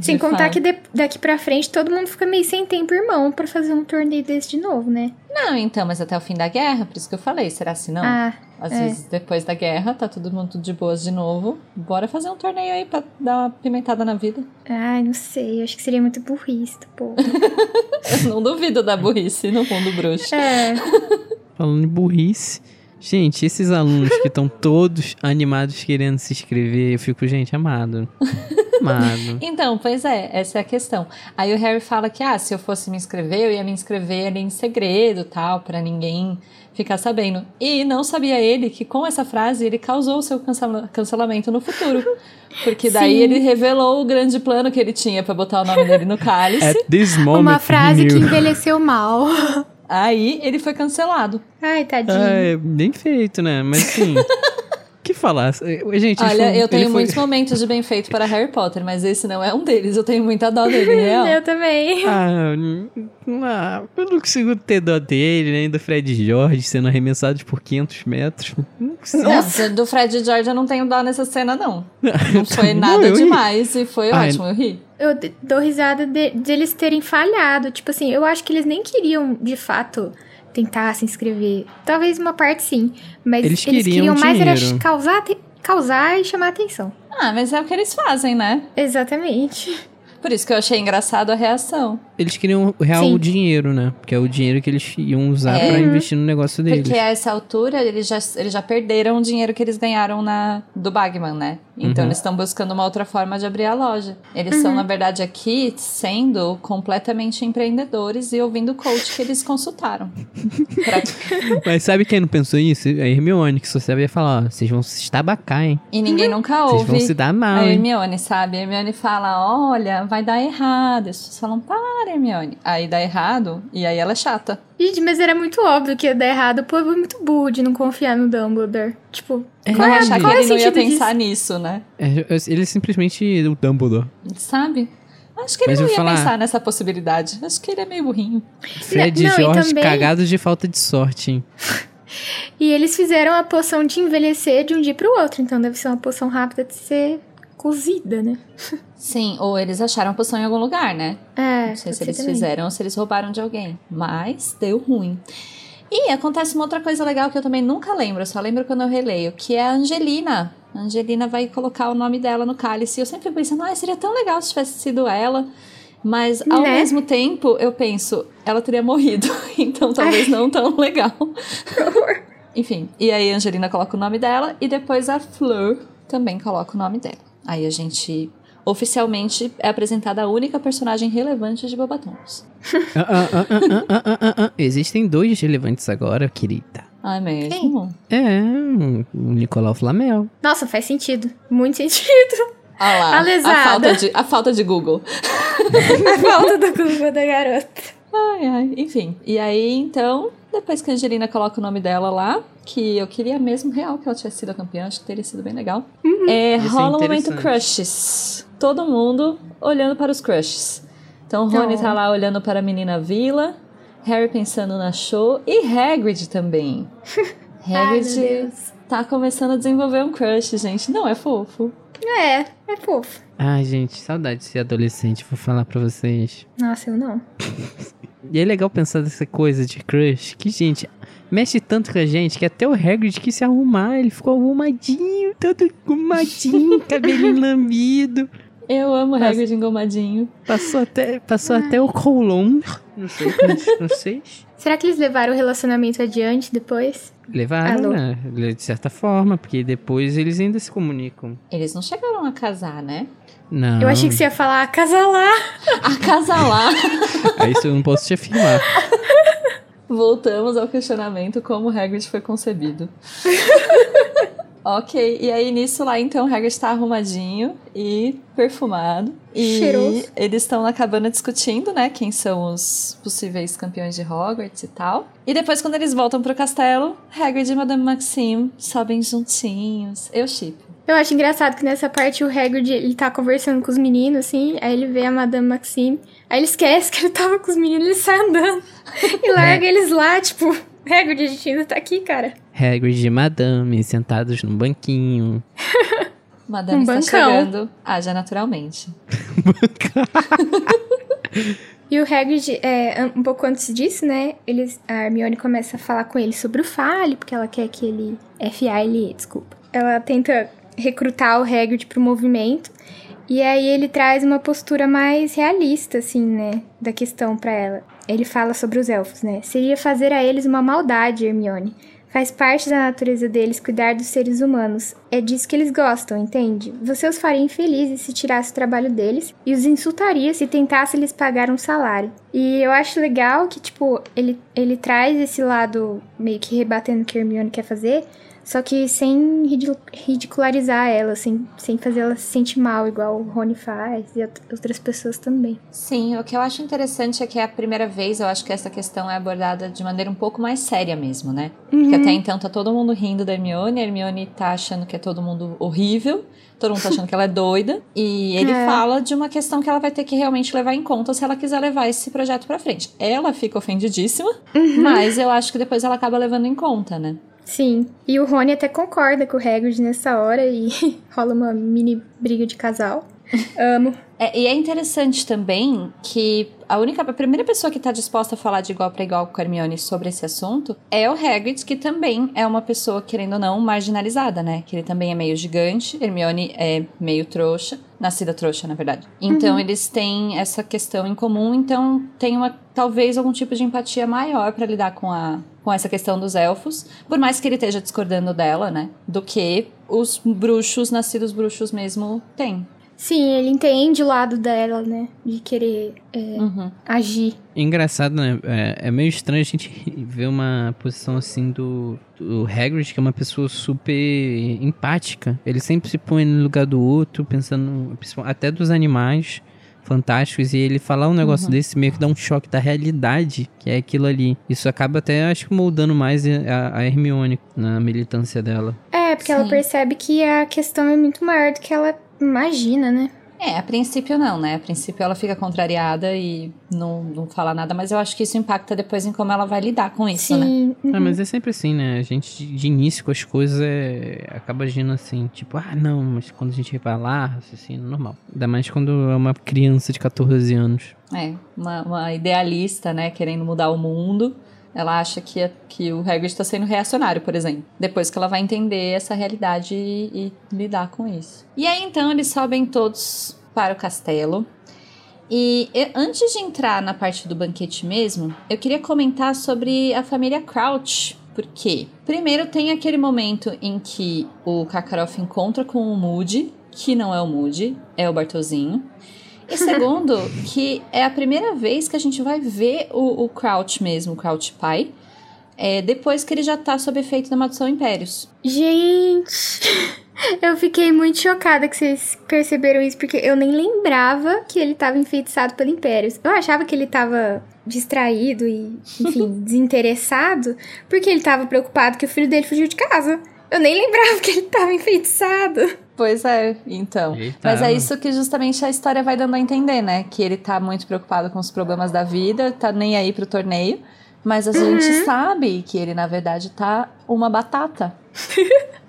Sem De contar fato. que de- daqui pra frente todo mundo fica meio sem tempo, irmão, pra fazer um torneio desse de novo, né? Não, então, mas até o fim da guerra, por isso que eu falei. Será se não? Ah, Às é. vezes depois da guerra, tá todo mundo de boas de novo. Bora fazer um torneio aí pra dar uma pimentada na vida. ai, não sei. Acho que seria muito burrice, pô. <laughs> Eu não duvido da burrice no mundo bruxo. É. <laughs> falando em burrice. Gente, esses alunos que estão todos animados querendo se inscrever, eu fico, gente, amado. Amado. <laughs> Então, pois é, essa é a questão. Aí o Harry fala que, ah, se eu fosse me inscrever, eu ia me inscrever ali em segredo, tal, pra ninguém ficar sabendo. E não sabia ele que com essa frase ele causou o seu cancela- cancelamento no futuro. Porque daí Sim. ele revelou o grande plano que ele tinha pra botar o nome dele no <laughs> cálice. At this moment, Uma frase que envelheceu mal. <laughs> Aí ele foi cancelado. Ai, tadinho. Ah, é bem feito, né? Mas assim. <laughs> falar? Gente, Olha, foi- eu tenho foi- muitos momentos de bem feito para Harry Potter, mas esse não é um deles. Eu tenho muita dó dele, <laughs> real. Eu também. Ah, não- ah, eu não consigo ter dó dele, nem do Fred Jorge sendo arremessados por 500 metros. Não consigo. Nossa, do Fred e George eu não tenho dó nessa cena, não. <laughs> Não foi Não, nada ri. demais e foi Ai, ótimo, eu ri. Eu dou risada de, de eles terem falhado. Tipo assim, eu acho que eles nem queriam, de fato, tentar se inscrever. Talvez uma parte sim. Mas Eles eles, queriam queriam mais era dinheiro. causar, ate- causar e chamar atenção. Ah, mas é o que eles fazem, né? Exatamente. Por isso que eu achei engraçado a reação. Eles queriam real Sim. o dinheiro, né? Porque é o dinheiro que eles iam usar É. pra investir no negócio deles. Porque a essa altura eles já, eles já perderam o dinheiro que eles ganharam na, do Bagman, né? Então Uhum. eles estão buscando uma outra forma de abrir a loja. Eles são, na verdade, aqui sendo completamente empreendedores e ouvindo o coach que eles consultaram. <laughs> Pra- Mas sabe quem não pensou isso? A Hermione, que só sabia falar, ó, vocês vão se estabacar, hein? E ninguém nunca Vocês vão ouve se dar a mal, hein? Hermione, sabe? A Hermione fala, olha, vai dar errado. As pessoas falam, para, Hermione. Aí dá errado, e aí ela é chata. Gente, mas era muito óbvio que ia dar errado. O povo é muito burro de não confiar no Dumbledore. Tipo, É, qual é, achar que qual é o ele não ia sentido pensar disso? nisso, né? É, ele é simplesmente o Dumbledore. Sabe? Acho que ele Mas não ia falar- pensar nessa possibilidade. Acho que ele é meio burrinho. Fred Não, e Jorge também- cagados de falta de sorte, hein? <laughs> E eles fizeram a poção de envelhecer de um dia pro outro. Então deve ser uma poção rápida de ser cozida, né? <laughs> Sim, ou eles acharam a poção em algum lugar, né? É, Não sei se eles também. fizeram ou se eles roubaram de alguém. Mas deu ruim. E acontece uma outra coisa legal que eu também nunca lembro, eu só lembro quando eu releio, que é a Angelina. A Angelina vai colocar o nome dela no cálice. Eu sempre fico pensando, ah, seria tão legal se tivesse sido ela. Mas ao Né? mesmo tempo, eu penso, ela teria morrido. <laughs> Então talvez não tão legal. <laughs> Enfim, e aí a Angelina coloca o nome dela e depois a Fleur também coloca o nome dela. Aí a gente oficialmente é apresentada a única personagem relevante de Bobatons. Ah, ah, ah. Existem dois relevantes agora, querida. Ah, é mesmo? É, o Nicolau Flamel. Nossa, faz sentido. Muito <laughs> sentido. Olha lá, A falta, de, a falta de Google. <laughs> A falta da culpa da garota. Ai, ai, enfim. E aí, então, depois que a Angelina coloca o nome dela lá, que eu queria mesmo real que ela tivesse sido a campeã, acho que teria sido bem legal. É, Ia ser rola o momento interessante. crushes. Todo mundo olhando para os crushes. Então, Rony Oh. tá lá olhando para a menina Vila, Harry pensando na show e Hagrid também. <laughs> Ai, meu Hagrid Deus. tá começando a desenvolver um crush, gente. Não é fofo. É, é fofo. Ai, gente, saudade de ser adolescente, vou falar pra vocês. Nossa, eu não. E é legal pensar dessa coisa de crush, que, gente, mexe tanto com a gente que até o Hagrid quis se arrumar, ele ficou arrumadinho, todo arrumadinho, <laughs> cabelinho lambido. Eu amo Nossa. Hagrid engomadinho. Passou até, passou até o colon. Não sei, não sei. <laughs> Será que eles levaram o relacionamento adiante depois? Levaram, né? De certa forma, porque depois eles ainda se comunicam. Eles não chegaram a casar, né? Não. Eu achei que você ia falar acasalar. <laughs> A casalar. <laughs> Aí isso eu não posso te afirmar. Voltamos ao questionamento como Hagrid foi concebido. Ok, e aí nisso lá então Hagrid tá arrumadinho e perfumado. E Cheiroso. eles estão na cabana discutindo, né, quem são os possíveis campeões de Hogwarts e tal. E depois quando eles voltam pro castelo, Hagrid e Madame Maxime sobem juntinhos. Eu chipo. Eu acho engraçado que nessa parte o Hagrid, ele tá conversando com os meninos, assim, aí ele vê a Madame Maxime, aí ele esquece que ele tava com os meninos, ele sai andando <laughs> e larga <laughs> eles lá, tipo, Hagrid, a gente ainda tá aqui, cara. Hagrid e Madame sentados num banquinho. <laughs> Madame Um está bancão. chegando. Haja naturalmente. <laughs> <laughs> E o Hagrid, é, um pouco antes disso, né, eles, a Hermione começa a falar com ele sobre o Fale, porque ela quer que ele... F-A-L-E, desculpa. Ela tenta recrutar o Hagrid pro movimento, e aí ele traz uma postura mais realista, assim, né, da questão pra ela. Ele fala sobre os elfos, né, seria fazer a eles uma maldade, Hermione. Faz parte da natureza deles cuidar dos seres humanos. É disso que eles gostam, entende? Você os faria infelizes se tirasse o trabalho deles e os insultaria se tentasse lhes pagar um salário. E eu acho legal que, tipo, ele, ele traz esse lado meio que rebatendo o que Hermione quer fazer, Só que sem ridicu- ridicularizar ela, sem, sem fazer ela se sentir mal, igual o Rony faz e out- outras pessoas também. Sim, o que eu acho interessante é que é a primeira vez eu acho que essa questão é abordada de maneira um pouco mais séria mesmo, né? Porque até então tá todo mundo rindo da Hermione, a Hermione tá achando que é todo mundo horrível, todo mundo tá achando que ela é doida, e ele <laughs> É. fala de uma questão que ela vai ter que realmente levar em conta se ela quiser levar esse projeto pra frente. Ela fica ofendidíssima, mas eu acho que depois ela acaba levando em conta, né? Sim. E o Rony até concorda com o Hagrid nessa hora e <laughs> rola uma mini briga de casal. Amo. É, e é interessante também que a única, a primeira pessoa que tá disposta a falar de igual para igual com a Hermione sobre esse assunto é o Hagrid, que também é uma pessoa, querendo ou não, marginalizada, né? Que ele também é meio gigante, Hermione é meio trouxa, nascida trouxa, na verdade. Então eles têm essa questão em comum, então tem uma talvez algum tipo de empatia maior para lidar com a com essa questão dos elfos, por mais que ele esteja discordando dela, né? Do que os bruxos, nascidos bruxos mesmo, têm. Sim, ele entende o lado dela, né? De querer é, Uhum. agir. Engraçado, né? É, é meio estranho a gente <laughs> ver uma posição assim do, do Hagrid, que é uma pessoa super empática. Ele sempre se põe no lugar do outro, pensando até dos animais fantásticos. E ele falar um negócio desse meio que dá um choque da realidade, que é aquilo ali. Isso acaba até, acho que, moldando mais a, a Hermione na militância dela. É, porque ela Sim. percebe que a questão é muito maior do que ela imagina, né? É, a princípio não, né? A princípio ela fica contrariada e não, não fala nada, mas eu acho que isso impacta depois em como ela vai lidar com isso, né? Sim. uhum. Ah, mas é sempre assim, né? A gente, de- de início com as coisas, é, acaba agindo assim, tipo, ah, não, mas quando a gente vai lá, raciocínio normal. Ainda mais quando é uma criança de 14 anos. É, uma, uma idealista, né? Querendo mudar o mundo. Ela acha que, é- que o Hagrid tá sendo reacionário, por exemplo. Depois que ela vai entender essa realidade e, e lidar com isso. E aí, então, eles sobem todos para o castelo. E antes de entrar na parte do banquete mesmo, eu queria comentar sobre a família Crouch. Por quê? Primeiro tem aquele momento em que o Karkaroff encontra com o Moody, que não é o Moody, é o Bartolzinho. E segundo, que é a primeira vez que a gente vai ver o, o Crouch mesmo, o Crouch pai, é, depois que ele já tá sob efeito da maldição Impérios. Gente, <laughs> eu fiquei muito chocada que vocês perceberam isso, porque eu nem lembrava que ele tava enfeitiçado pelo Impérios. Eu achava que ele tava distraído e, enfim, <laughs> desinteressado, porque ele tava preocupado que o filho dele fugiu de casa. Eu nem lembrava que ele tava enfeitiçado. Pois é, então. Ele Mas é isso que justamente a história vai dando a entender, né? Que ele tá muito preocupado com os problemas da vida, tá nem aí pro torneio. Mas a gente sabe que ele, na verdade, tá uma batata. <laughs>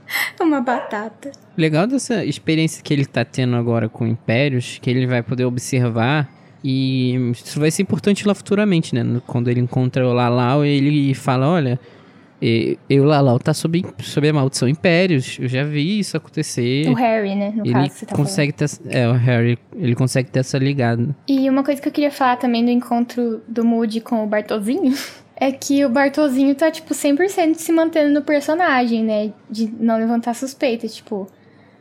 Uma batata. Legal dessa experiência que ele tá tendo agora com Impérios, que ele vai poder observar. E isso vai ser importante lá futuramente, né? Quando ele encontra o Lalau, ele fala: Olha, e, e o Lalau tá sob, sob a maldição Impérios. Eu já vi isso acontecer. O Harry, né? No ele caso, você tá falando. consegue ter. essa- É, o Harry, ele consegue ter essa ligada. E uma coisa que eu queria falar também do encontro do Moody com o Bartolzinho <laughs> é que o Bartolzinho tá, tipo, 100% se mantendo no personagem, né? De não levantar suspeitas, tipo.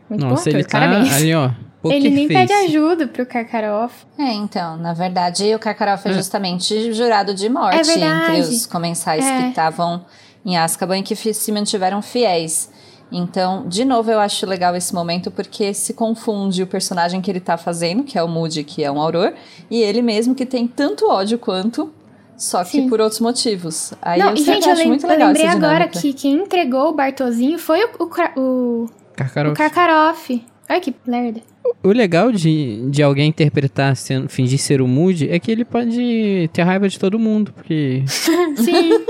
Muito bom Nossa, ator, ele tá parabéns. ali, ó. <laughs> Ele nem poker pede face. ajuda pro Karkaroff. É, então, na verdade, o Karkaroff é É. justamente jurado de morte É entre os comensais É. que estavam em Azkaban e que se mantiveram fiéis. Então, de novo, eu acho legal esse momento porque se confunde o personagem que ele tá fazendo, que é o Moody, que é um auror, e ele mesmo que tem tanto ódio quanto, só que Sim. por outros motivos. Aí não, eu sempre gente, eu, acho muito eu legal lembrei essa agora que quem entregou o Bartolzinho foi o, o, o, Karkaroff. o Karkaroff. Olha que lerda. O legal de, de alguém interpretar, sendo, fingir ser o Moody, é que ele pode ter raiva de todo mundo, porque <laughs> Sim.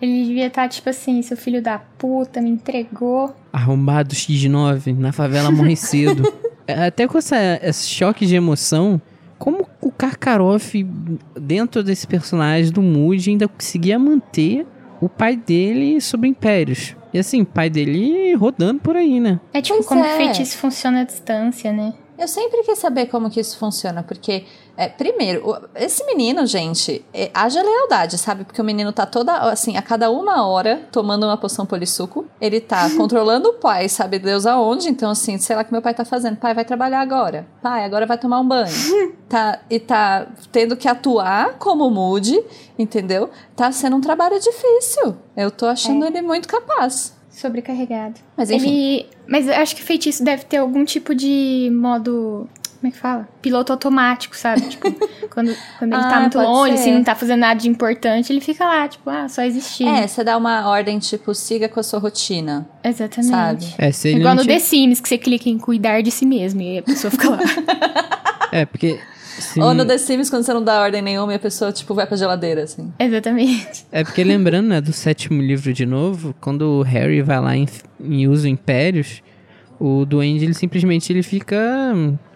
Ele devia estar, tipo assim, seu filho da puta me entregou. arrombado X9 na favela morre <laughs> cedo. É, Até com essa, esse choque de emoção, como o Karkaroff, dentro desse personagem do Moody, ainda conseguia manter o pai dele sobre impérios. E assim, o pai dele rodando por aí, né? É tipo Pois como é. que feitiço funciona à distância, né? Eu sempre quis saber como que isso funciona, porque, é, primeiro, esse menino, gente, é, haja lealdade, sabe? Porque o menino tá toda, assim, a cada uma hora tomando uma poção polissuco, ele tá <laughs> controlando o pai, sabe Deus aonde, então, assim, sei lá o que meu pai tá fazendo, pai, vai trabalhar agora, pai, agora vai tomar um banho, <laughs> tá, e tá tendo que atuar como Moody, entendeu? Tá sendo um trabalho difícil, eu tô achando ele muito capaz. sobrecarregado. Mas enfim. Ele. Mas eu acho que feitiço deve ter algum tipo de modo. Como é que fala? Piloto automático, sabe? <laughs> Tipo, quando, quando ele tá Ah, muito pode longe, ser. assim, não tá fazendo nada de importante, ele fica lá, tipo, ah, só existindo. É, você dá uma ordem, tipo, siga com a sua rotina. Exatamente. Sabe? É, se ele Igual no tinha- The Sims, que você clica em cuidar de si mesmo e a pessoa fica lá. <laughs> É, porque. se- Ou no The Sims, quando você não dá ordem nenhuma e a pessoa, tipo, vai pra geladeira, assim. Exatamente. É porque lembrando, né, do sétimo livro de novo, quando o Harry vai lá em, em usa impérios, o Duende ele simplesmente ele fica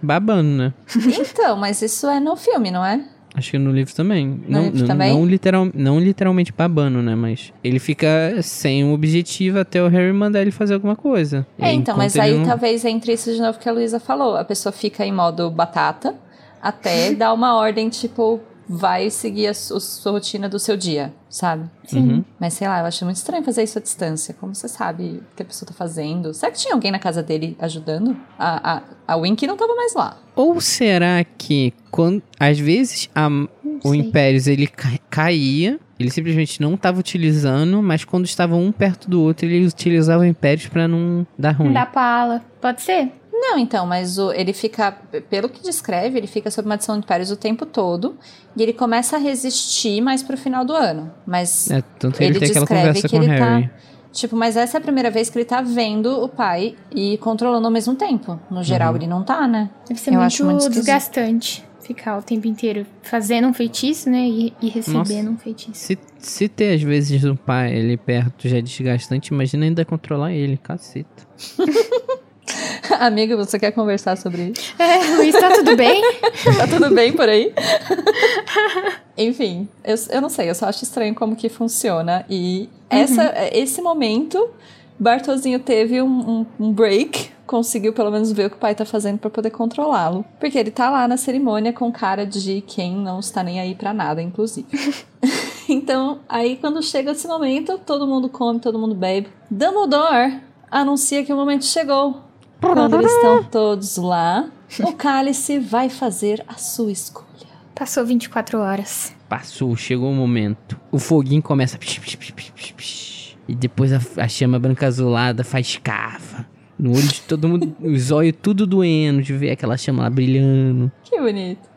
babando, né? Então, mas isso é no filme, não é? Acho que no livro também. No não, livro também? Não, literal, não literalmente babando, né? Mas ele fica sem um objetivo até o Harry mandar ele fazer alguma coisa. É, então, mas aí não- talvez entre isso de novo que a Luísa falou. A pessoa fica em modo batata até <laughs> dar uma ordem, tipo, vai seguir a, su- sua rotina do seu dia, sabe? Sim. Uhum. Mas sei lá, eu acho muito estranho fazer isso à distância. Como você sabe o que a pessoa tá fazendo? Será que tinha alguém na casa dele ajudando? A, a, a Winky não tava mais lá. Ou será que, quando, às vezes, a- o. Impérios ele ca- caía, ele simplesmente não estava utilizando, mas quando estavam um perto do outro, ele utilizava o Impérios pra não dar ruim. Não dá pala. Pode ser? Não, então, mas o, ele fica, pelo que descreve, ele fica sob uma adição de impérios o tempo todo. E ele começa a resistir mais pro final do ano. Mas É, tanto que ele, ele tem aquela descreve conversa que com o ele tá- Harry. Tipo, mas essa é a primeira vez que ele tá vendo o pai e controlando ao mesmo tempo. No geral, ele não tá, né? Deve ser Eu muito, acho muito desgastante ficar o tempo inteiro fazendo um feitiço, né? E, e recebendo um feitiço. Se, se ter, às vezes, um pai ali perto já é desgastante, imagina ainda controlar ele, caceta. <laughs> <laughs> Amiga, você quer conversar sobre isso? É, Luiz, tá tudo bem? <laughs> tá tudo bem por aí? <laughs> Enfim, eu, eu não sei, eu só acho estranho como que funciona. E essa, esse momento, Bartozinho teve um, um- um break, conseguiu pelo menos ver o que o pai tá fazendo pra poder controlá-lo. Porque ele tá lá na cerimônia com cara de quem não está nem aí pra nada, inclusive. então, aí quando chega esse momento, todo mundo come, todo mundo bebe. Dumbledore anuncia que o momento chegou. Quando eles estão todos lá, o <laughs> cálice vai fazer a sua escolha. Passou 24 horas. Passou, chegou o momento. O foguinho começa. psh, psh, psh, psh, psh, psh. e depois a, a chama branca azulada faz cava. No olho de todo mundo, <laughs> os olhos tudo doendo de ver aquela chama lá brilhando. Que bonito.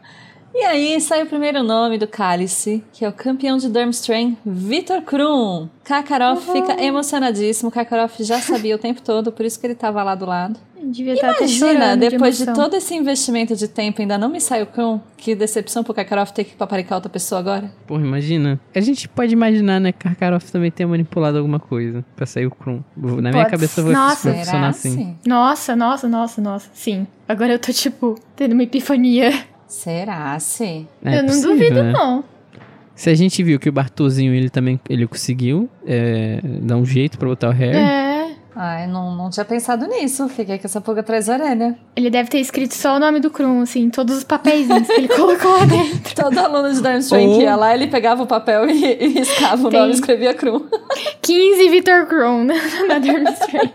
E aí sai o primeiro nome do cálice, que é o campeão de Durmstrang, Vitor Krum. Karkaroff fica emocionadíssimo. Karkaroff já sabia o tempo todo, por isso que ele tava lá do lado. Devia estar até Imagina, chorando depois de, emoção. todo esse investimento de tempo, ainda não me sai o Krum. Que decepção pro Karkaroff ter que paparicar outra pessoa agora. Porra, imagina. A gente pode imaginar, né? que Karkaroff também tenha manipulado alguma coisa pra sair o Krum. Na minha Pode- cabeça vai Nossa. vai funcionar assim. Nossa, nossa, nossa, nossa. Sim. Agora eu tô, tipo, tendo uma epifania. Será, sim? É eu não possível, duvido, né? não. Se a gente viu que o Bartozinho, ele também ele conseguiu é, dar um jeito pra botar o Harry. É. Ai, não, não tinha pensado nisso. Fiquei com essa pulga atrás da orelha. Ele deve ter escrito só o nome do Krum, assim, todos os papeizinhos que ele colocou lá dentro. <laughs> Todo aluno de Durmstrang Ou- que ia lá, ele pegava o papel e, e riscava o Tem. nome e escrevia Krum. <laughs> 15 Vitor Krum na, Durmstrang.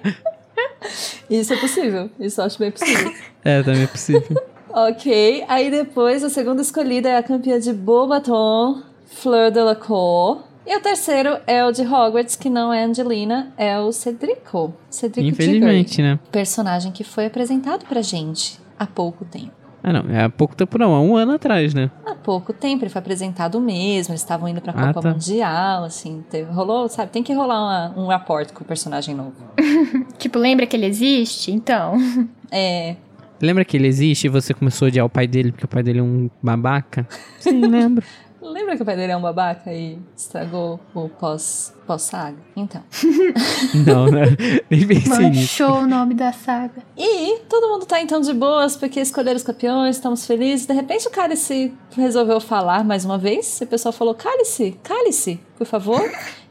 Isso é possível. Isso eu acho bem possível. É, também é possível. <laughs> ok, aí depois a segunda escolhida é a campeã de Beaubaton, Fleur Delacour. E o terceiro é o de Hogwarts, que não é Angelina, é o Cedrico. Cedrico Infelizmente, né? Diggory, personagem que foi apresentado pra gente há pouco tempo. Ah, não. É há pouco tempo não. Há um ano atrás, né? Há pouco tempo, ele foi apresentado mesmo, eles estavam indo pra Ah, Copa tá. Mundial, assim, teve- rolou, sabe, tem que rolar uma- um rapport com o personagem novo. <laughs> tipo, lembra que ele existe? Então. É, Lembra que ele existe e você começou a odiar o pai dele porque o pai dele é um babaca? <laughs> Sim, lembro. Lembra que o pai dele é um babaca e estragou o pós, pós-saga? Então. <laughs> Não, né? Nem pensei nisso. Manchou o nome da saga. E todo mundo tá então de boas porque escolheram os campeões, estamos felizes. De repente o Cálice resolveu falar mais uma vez. E o pessoal falou: Cálice, Cálice, por favor.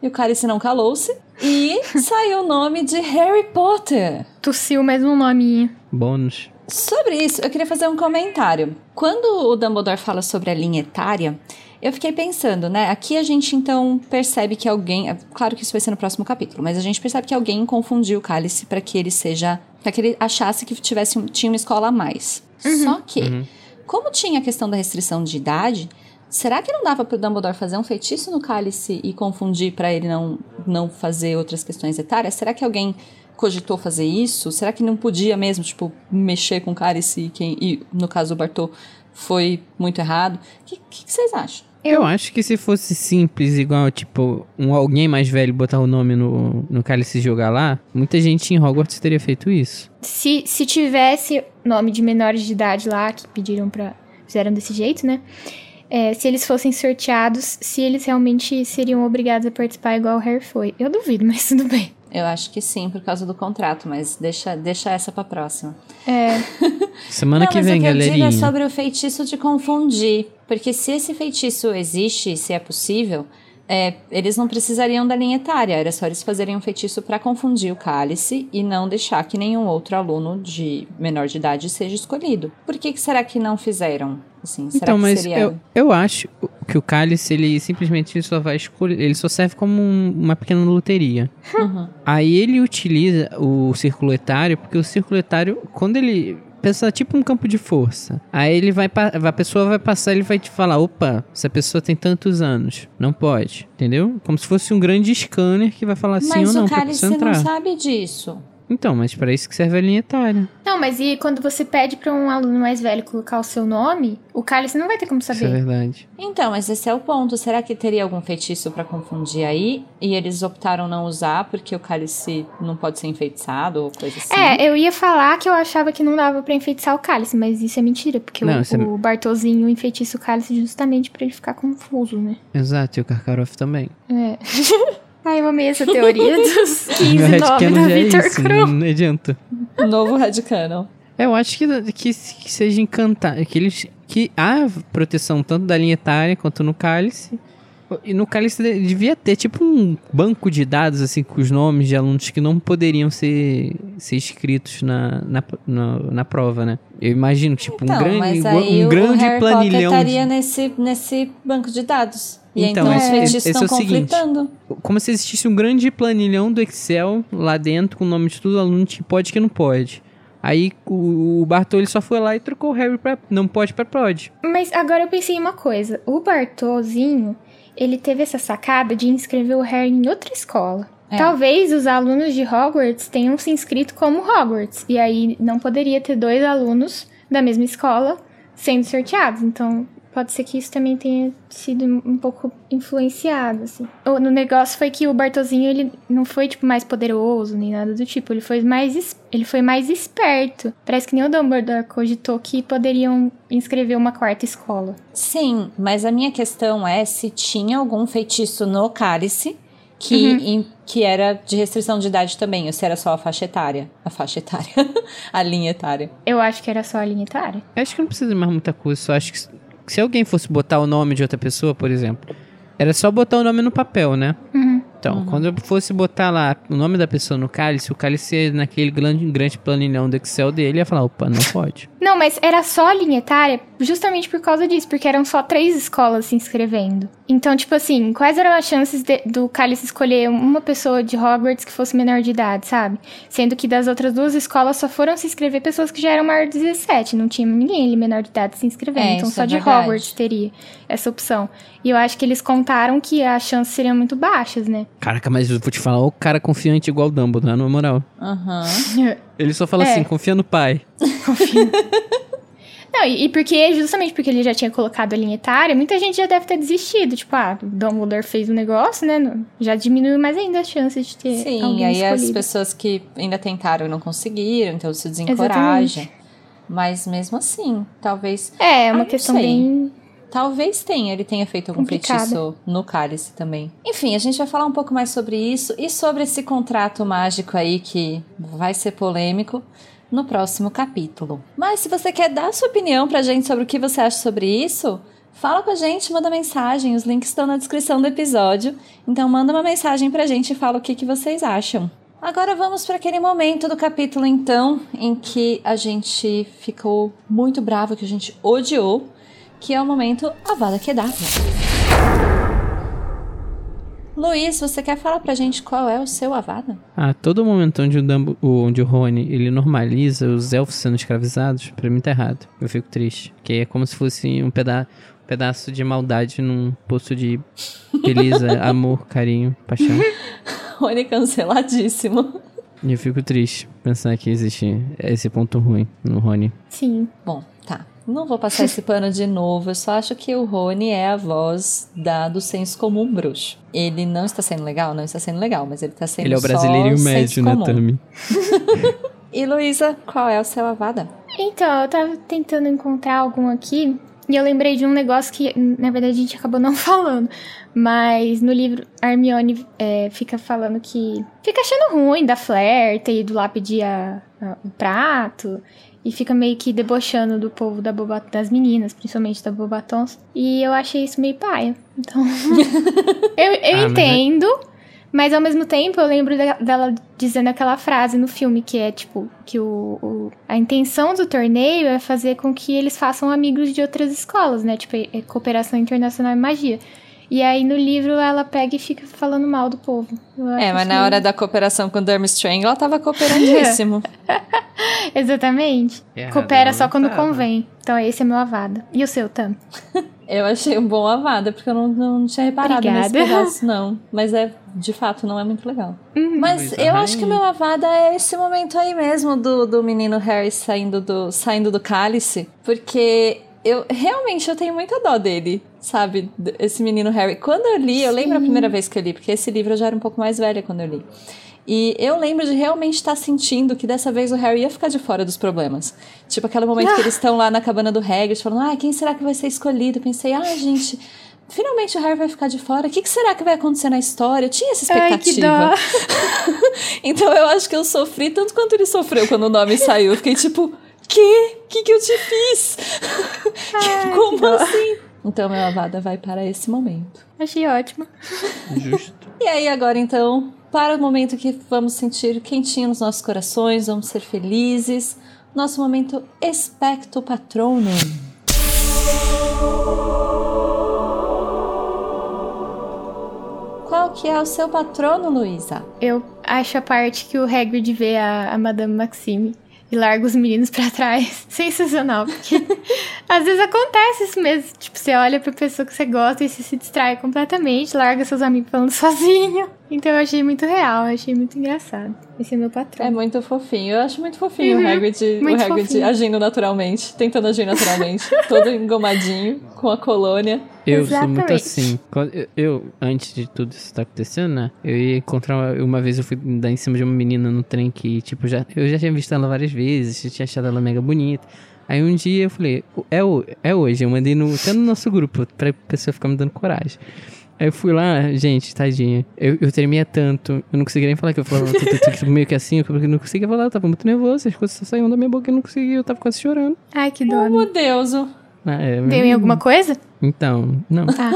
E o Cálice não calou-se. E saiu o nome de Harry Potter. Tossiu mais um nominho. Bônus. Sobre isso, eu queria fazer um comentário. Quando o Dumbledore fala sobre a linha etária, eu fiquei pensando, né? Aqui a gente então percebe que alguém. é Claro que isso vai ser no próximo capítulo, mas a gente percebe que alguém confundiu o cálice para que ele seja. para que ele achasse que tivesse, um- tinha uma escola a mais. Só que, como tinha a questão da restrição de idade, Será que não dava pro Dumbledore fazer um feitiço no cálice e confundir para ele não, não fazer outras questões etárias? Será que alguém cogitou fazer isso? Será que não podia mesmo, tipo, mexer com o cálice e, quem, e no caso do Bartô foi muito errado? O que, que, que vocês acham? Eu acho que se fosse simples, igual, tipo, um alguém mais velho botar o nome no, no cálice e jogar lá, muita gente em Hogwarts teria feito isso. Se, se tivesse nome de menores de idade lá, que pediram pra. fizeram desse jeito, né? É, se eles fossem sorteados, se eles realmente seriam obrigados a participar igual o Harry foi. Eu duvido, mas tudo bem. Eu acho que sim, por causa do contrato, mas deixa, deixa essa pra próxima. É. <laughs> Semana não, que mas vem, o que eu galerinha. digo é sobre o feitiço de confundir. Porque se esse feitiço existe, se é possível, é, eles não precisariam da linha etária. Era só eles fazerem um feitiço para confundir o cálice e não deixar que nenhum outro aluno de menor de idade seja escolhido. Por que, que será que não fizeram? Assim, será Então, que mas seria... eu, eu acho que o cálice, ele simplesmente só vai escolher. Ele só serve como um- uma pequena loteria. Uhum. Aí ele utiliza o círculo etário, porque o círculo etário, quando ele. Pensa tipo um campo de força. Aí ele vai. A pessoa vai passar ele vai te falar: opa, essa pessoa tem tantos anos. Não pode. Entendeu? Como se fosse um grande scanner que vai falar sim Mas ou não o pra cálice não sabe disso. Então, mas para isso que serve a linha etária. Não, mas e quando você pede pra um aluno mais velho colocar o seu nome, o cálice não vai ter como Isso é saber. verdade. Então, mas esse é o ponto. Será que teria algum feitiço pra confundir aí? E eles optaram não usar porque o cálice não pode ser enfeitiçado ou coisa assim? É, eu ia falar que eu achava que não dava pra enfeitiçar o cálice, mas isso é mentira, porque Não, o, é- o Bartozinho enfeitiça o cálice justamente pra ele ficar confuso, né? Exato, e o Karkaroff também. É. <laughs> Ai, eu amei essa teoria dos 15 <laughs> Meu nomes da é Victor isso, Krum. não adianta. Novo Radicano. Eu acho que, que, que seja encantado. Que, eles, que há proteção tanto da linha etária quanto no cálice. E no de- devia ter tipo um banco de dados assim com os nomes de alunos que não poderiam ser, ser escritos na, na, na, na prova, né? Eu imagino tipo um Então, grande, mas igual- aí um o grande Harry planilhão. Potter de- estaria nesse, nesse banco de dados. E Então, então, os esse- feitiços esse é estão o seguinte. conflitando. Como se existisse um grande planilhão do Excel lá dentro com o nome de todo aluno que pode e que não pode. Aí o, o Bartô ele só foi lá e trocou o Harry pra não pode pra pode. Mas agora eu pensei em uma coisa. O Bartozinho, ele teve essa sacada de inscrever o Harry em outra escola. É. Talvez os alunos de Hogwarts tenham se inscrito como Hogwarts. E aí não poderia ter dois alunos da mesma escola sendo sorteados. Então pode ser que isso também tenha sido um pouco influenciado, assim. O, no negócio foi que o Bartozinho, ele não foi, tipo, mais poderoso, nem nada do tipo. Ele foi mais, ele foi mais esperto. Parece que nem o Dumbledore cogitou que poderiam inscrever uma quarta escola. Sim, mas a minha questão é se tinha algum feitiço no cálice que, Uhum. em- que era de restrição de idade também, ou se era só a faixa etária. A faixa etária. <laughs> a linha etária. Eu acho que era só a linha etária. Eu acho que não precisa de mais muita coisa, só acho que se- alguém fosse botar o nome de outra pessoa, por exemplo, era só botar o nome no papel, né? Uhum. Então, quando eu fosse botar lá o nome da pessoa no cálice, o cálice naquele grande, grande planilhão do Excel dele ia falar, opa, não pode. Não, mas era só a linha etária justamente por causa disso, porque eram só três escolas se inscrevendo. Então, tipo assim, quais eram as chances de- do Cálice escolher uma pessoa de Hogwarts que fosse menor de idade, sabe? Sendo que das outras duas escolas só foram se inscrever pessoas que já eram maior de 17, não tinha ninguém ali menor de idade se inscrevendo. É, então só é de verdade. Hogwarts teria essa opção. E eu acho que eles contaram que as chances seriam muito baixas, né? Caraca, mas eu vou te falar, o cara confiante igual o Dumbledore, na moral. Aham. Ele só fala <laughs> É. assim, confia no pai. <laughs> Não, e, e porque, justamente porque ele já tinha colocado a linha etária, muita gente já deve ter desistido. Tipo, ah, o Dumbledore fez o negócio, né? Já diminuiu mais ainda as chances de ter Sim, alguém aí as escolhido. pessoas que ainda tentaram e não conseguiram, então se desencoraja. Mas mesmo assim, talvez. É, é Ah, uma não questão sei. bem... Talvez tenha, ele tenha feito algum Complicada. feitiço no cálice também. Enfim, a gente vai falar um pouco mais sobre isso e sobre esse contrato mágico aí que vai ser polêmico no próximo capítulo. Mas se você quer dar sua opinião pra gente sobre o que você acha sobre isso, fala com a gente, manda mensagem, os links estão na descrição do episódio. Então manda uma mensagem pra gente e fala o que, que vocês acham. Agora vamos para aquele momento do capítulo, então, em que a gente ficou muito bravo, que a gente odiou, que é o momento Avada Kedavra. Luiz, você quer falar pra gente qual é o seu Avada? Ah, todo momento onde o, Dumbo, onde o Rony ele normaliza os elfos sendo escravizados, pra mim tá errado. Eu fico triste. Porque é como se fosse um peda pedaço de maldade num poço de beleza, <laughs> amor, carinho, paixão. <laughs> Rony canceladíssimo. E eu fico triste pensar que existe esse ponto ruim no Rony. Sim. Bom. Não vou passar esse pano de novo, eu só acho que o Rony é a voz da, do senso comum bruxo. Ele não está sendo legal? Não está sendo legal, mas ele está sendo Ele é o só brasileirinho senso médio, né. Tami? <laughs> E Luísa, qual é o seu Avada? Então, eu tava tentando encontrar algum aqui. E eu lembrei de um negócio que, na verdade, a gente acabou não <laughs> falando. Mas no livro, a Hermione é, fica falando que. Fica achando ruim da Flair ter ido lá pedir a- a- o prato. E fica meio que debochando do povo da Boba, das meninas, principalmente da Bobatons. E eu achei isso meio paia. Então. <laughs> eu eu Ah, mas é- entendo. Mas ao mesmo tempo eu lembro da- dela dizendo aquela frase no filme que é tipo que o, o- a intenção do torneio é fazer com que eles façam amigos de outras escolas, né? Tipo, é cooperação internacional em magia. E aí no livro ela pega e fica falando mal do povo. É, mas isso na hora da cooperação com o Durmstrang, ela tava cooperandíssimo. <laughs> Exatamente. Errado, Coopera não só quando tava. convém. Então esse é meu avada. E o seu, Tam? <laughs> Eu achei um bom Avada, porque eu não, não tinha reparado nesse Obrigada. pedaço, não. Mas é, de fato, não é muito legal. Uhum. Mas eu acho que meu Avada é esse momento aí mesmo do, do menino Harry saindo do, saindo do cálice. Porque eu realmente eu tenho muita dó dele, sabe? Esse menino Harry. Quando eu li, eu lembro a primeira vez que eu li, porque esse livro eu já era um pouco mais velha quando eu li. E eu lembro de realmente estar sentindo que dessa vez o Harry ia ficar de fora dos problemas. Tipo, aquele momento que <laughs> eles estão lá na cabana do Hagrid falando, ah, quem será que vai ser escolhido? Pensei, ah, gente, finalmente o Harry vai ficar de fora. O que, que será que vai acontecer na história? Eu tinha essa Ai, expectativa. dó. <laughs> então eu acho que eu sofri tanto quanto ele sofreu quando o nome saiu. Eu fiquei tipo, que? Que que eu te fiz? <laughs> Como dó. assim? Então meu Avada vai para esse momento. Achei ótimo. Justo. <laughs> E aí, agora então, para o momento que vamos sentir quentinho nos nossos corações, vamos ser felizes. Nosso momento Expecto Patronum. Qual que é o seu patrono, Luísa? Eu acho a parte que o Hagrid vê a, a Madame Maxime e larga os meninos pra trás. <laughs> Sensacional, porque às vezes acontece isso mesmo. Tipo, você olha pra pessoa que você gosta e você se distrai completamente, larga seus amigos falando <laughs> sozinho. Então eu achei muito real, achei muito engraçado. Esse é meu patrão. É muito fofinho. Eu acho muito fofinho Uhum, o Hagrid, muito o Hagrid fofinho. agindo naturalmente, tentando agir naturalmente, <laughs> todo engomadinho, com a colônia. Eu sou muito Exatamente. assim. Eu, antes de tudo isso estar acontecendo, né? Eu ia encontrar. Uma, uma vez eu fui dar em cima de uma menina no trem que, tipo, já, eu já tinha visto ela várias vezes, já tinha achado ela mega bonita. Aí um dia eu falei, é, é hoje. Eu mandei no, até no nosso grupo pra pessoa ficar me dando coragem. Aí eu fui lá, gente, tadinha. Eu, eu tremia tanto, eu não conseguia nem falar que eu falava tu, tu, tu, tu, meio que assim, eu não conseguia falar, eu tava muito nervoso, as coisas só saíam da minha boca e eu não conseguia, eu tava quase chorando. Ai, que dó. Oh, meu Deus! o- Ah, é, Deu em alguma coisa? Então, não. Tá.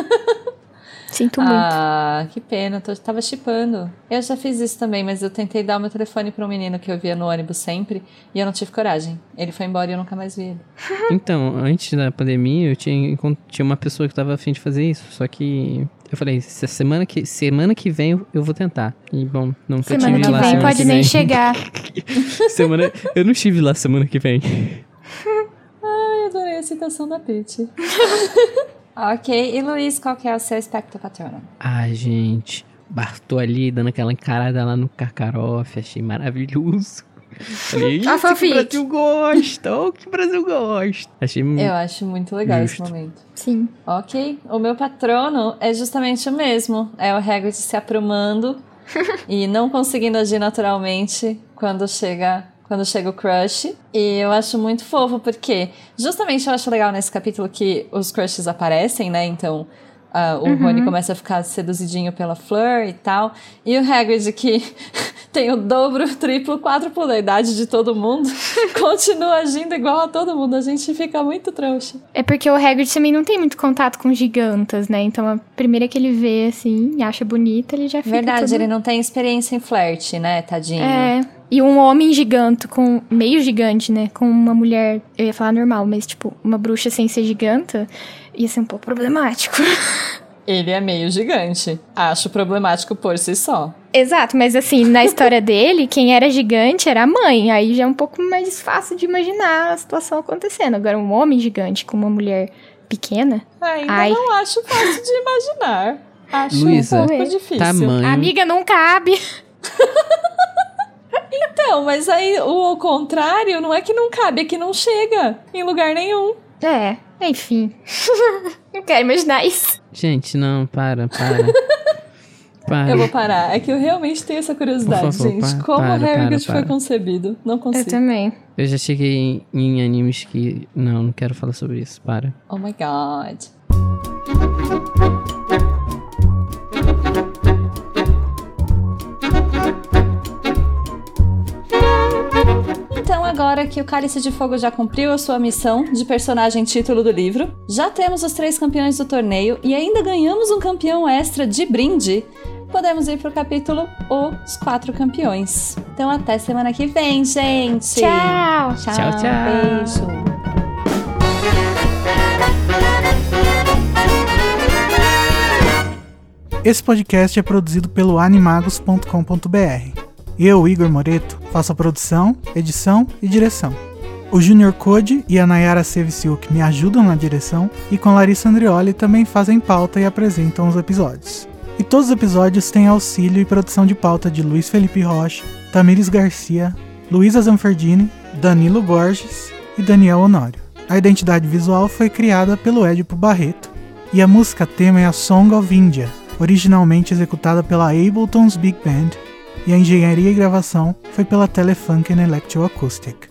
Sinto muito. Ah, que pena, tô, tava chipando. Eu já fiz isso também, mas eu tentei dar o meu telefone pra um menino que eu via no ônibus sempre e eu não tive coragem. Ele foi embora e eu nunca mais vi ele. <laughs> Então, antes da pandemia, eu tinha, tinha uma pessoa que tava afim de fazer isso, só que eu falei, semana que, semana que vem eu, vou tentar. E bom, nunca Semana tive que lá vem semana pode que nem vem. chegar. <laughs> semana, eu não estive lá semana que vem. <laughs> Ai, adorei a citação da Pitty. Ok, e Luiz, qual que é o seu espectro patrono? Ai, gente, Bartô ali dando aquela encarada lá no Karkaroff, achei maravilhoso. Falei, <laughs> Ah, que o. Brasil gosta, o que o Brasil gosta. Achei Eu acho muito legal Justo. esse momento. Sim. Ok, o meu patrono é justamente o mesmo. É o Hagrid se aprumando <laughs> e não conseguindo agir naturalmente quando chega quando chega o crush. E eu acho muito fofo porque justamente eu acho legal nesse capítulo que os crushes aparecem, né? Então ah, o Rony começa a ficar seduzidinho pela Fleur e tal. E o Hagrid que <laughs> tem o dobro, triplo, quádruplo da idade de todo mundo, <laughs> continua agindo igual a todo mundo. A gente fica muito trouxa. É porque o Hagrid também não tem muito contato com gigantas, né? Então a primeira que ele vê, assim, e acha bonita, ele já fica Verdade, todo... ele não tem experiência em flerte, né, tadinho? É, e um homem gigante com... Meio gigante, né? Com uma mulher... Eu ia falar normal, mas tipo, uma bruxa sem ser giganta... Ia ser um pouco problemático. <laughs> Ele é meio gigante. Acho problemático por si só. Exato, mas assim, na história <laughs> dele, quem era gigante era a mãe. Aí já é um pouco mais fácil de imaginar a situação acontecendo. Agora, um homem gigante com uma mulher pequena. Ainda Ai. não acho fácil de imaginar. <laughs> Acho Luísa, um pouco difícil. tamanho. A amiga não cabe. Então, mas aí o contrário não é que não cabe, é que não chega em lugar nenhum. É, enfim. <laughs> não quero imaginar isso. Gente, não, para, para. <laughs> para. Eu vou parar. É que eu realmente tenho essa curiosidade, favor, gente. pa- Como para, o Harrogate para, foi concebido. Não Eu consigo. também. Eu já cheguei em, em animes que. Não, não quero falar sobre isso. Para. Oh my god. Agora que o Cálice de Fogo já cumpriu a sua missão de personagem título do livro, já temos os três campeões do torneio e ainda ganhamos um campeão extra de brinde, podemos ir pro capítulo Os Quatro Campeões. Então, até semana que vem, gente! Tchau. Tchau, Tchau, tchau. Beijo! Esse podcast é produzido pelo animagos.com.br. Eu, Igor Moreto, faço a produção, edição e direção. O Junior Code e a Nayara Seviciuk me ajudam na direção e com Larissa Andrioli também fazem pauta e apresentam os episódios. E todos os episódios têm auxílio e produção de pauta de Luiz Felipe Rocha, Tamires Garcia, Luísa Zanferdini, Danilo Borges e Daniel Honório. A identidade visual foi criada pelo Edipo Barreto e a música tema é a Song of India, originalmente executada pela Ableton's Big Band, e a engenharia e gravação foi pela Telefunken Electroacoustic.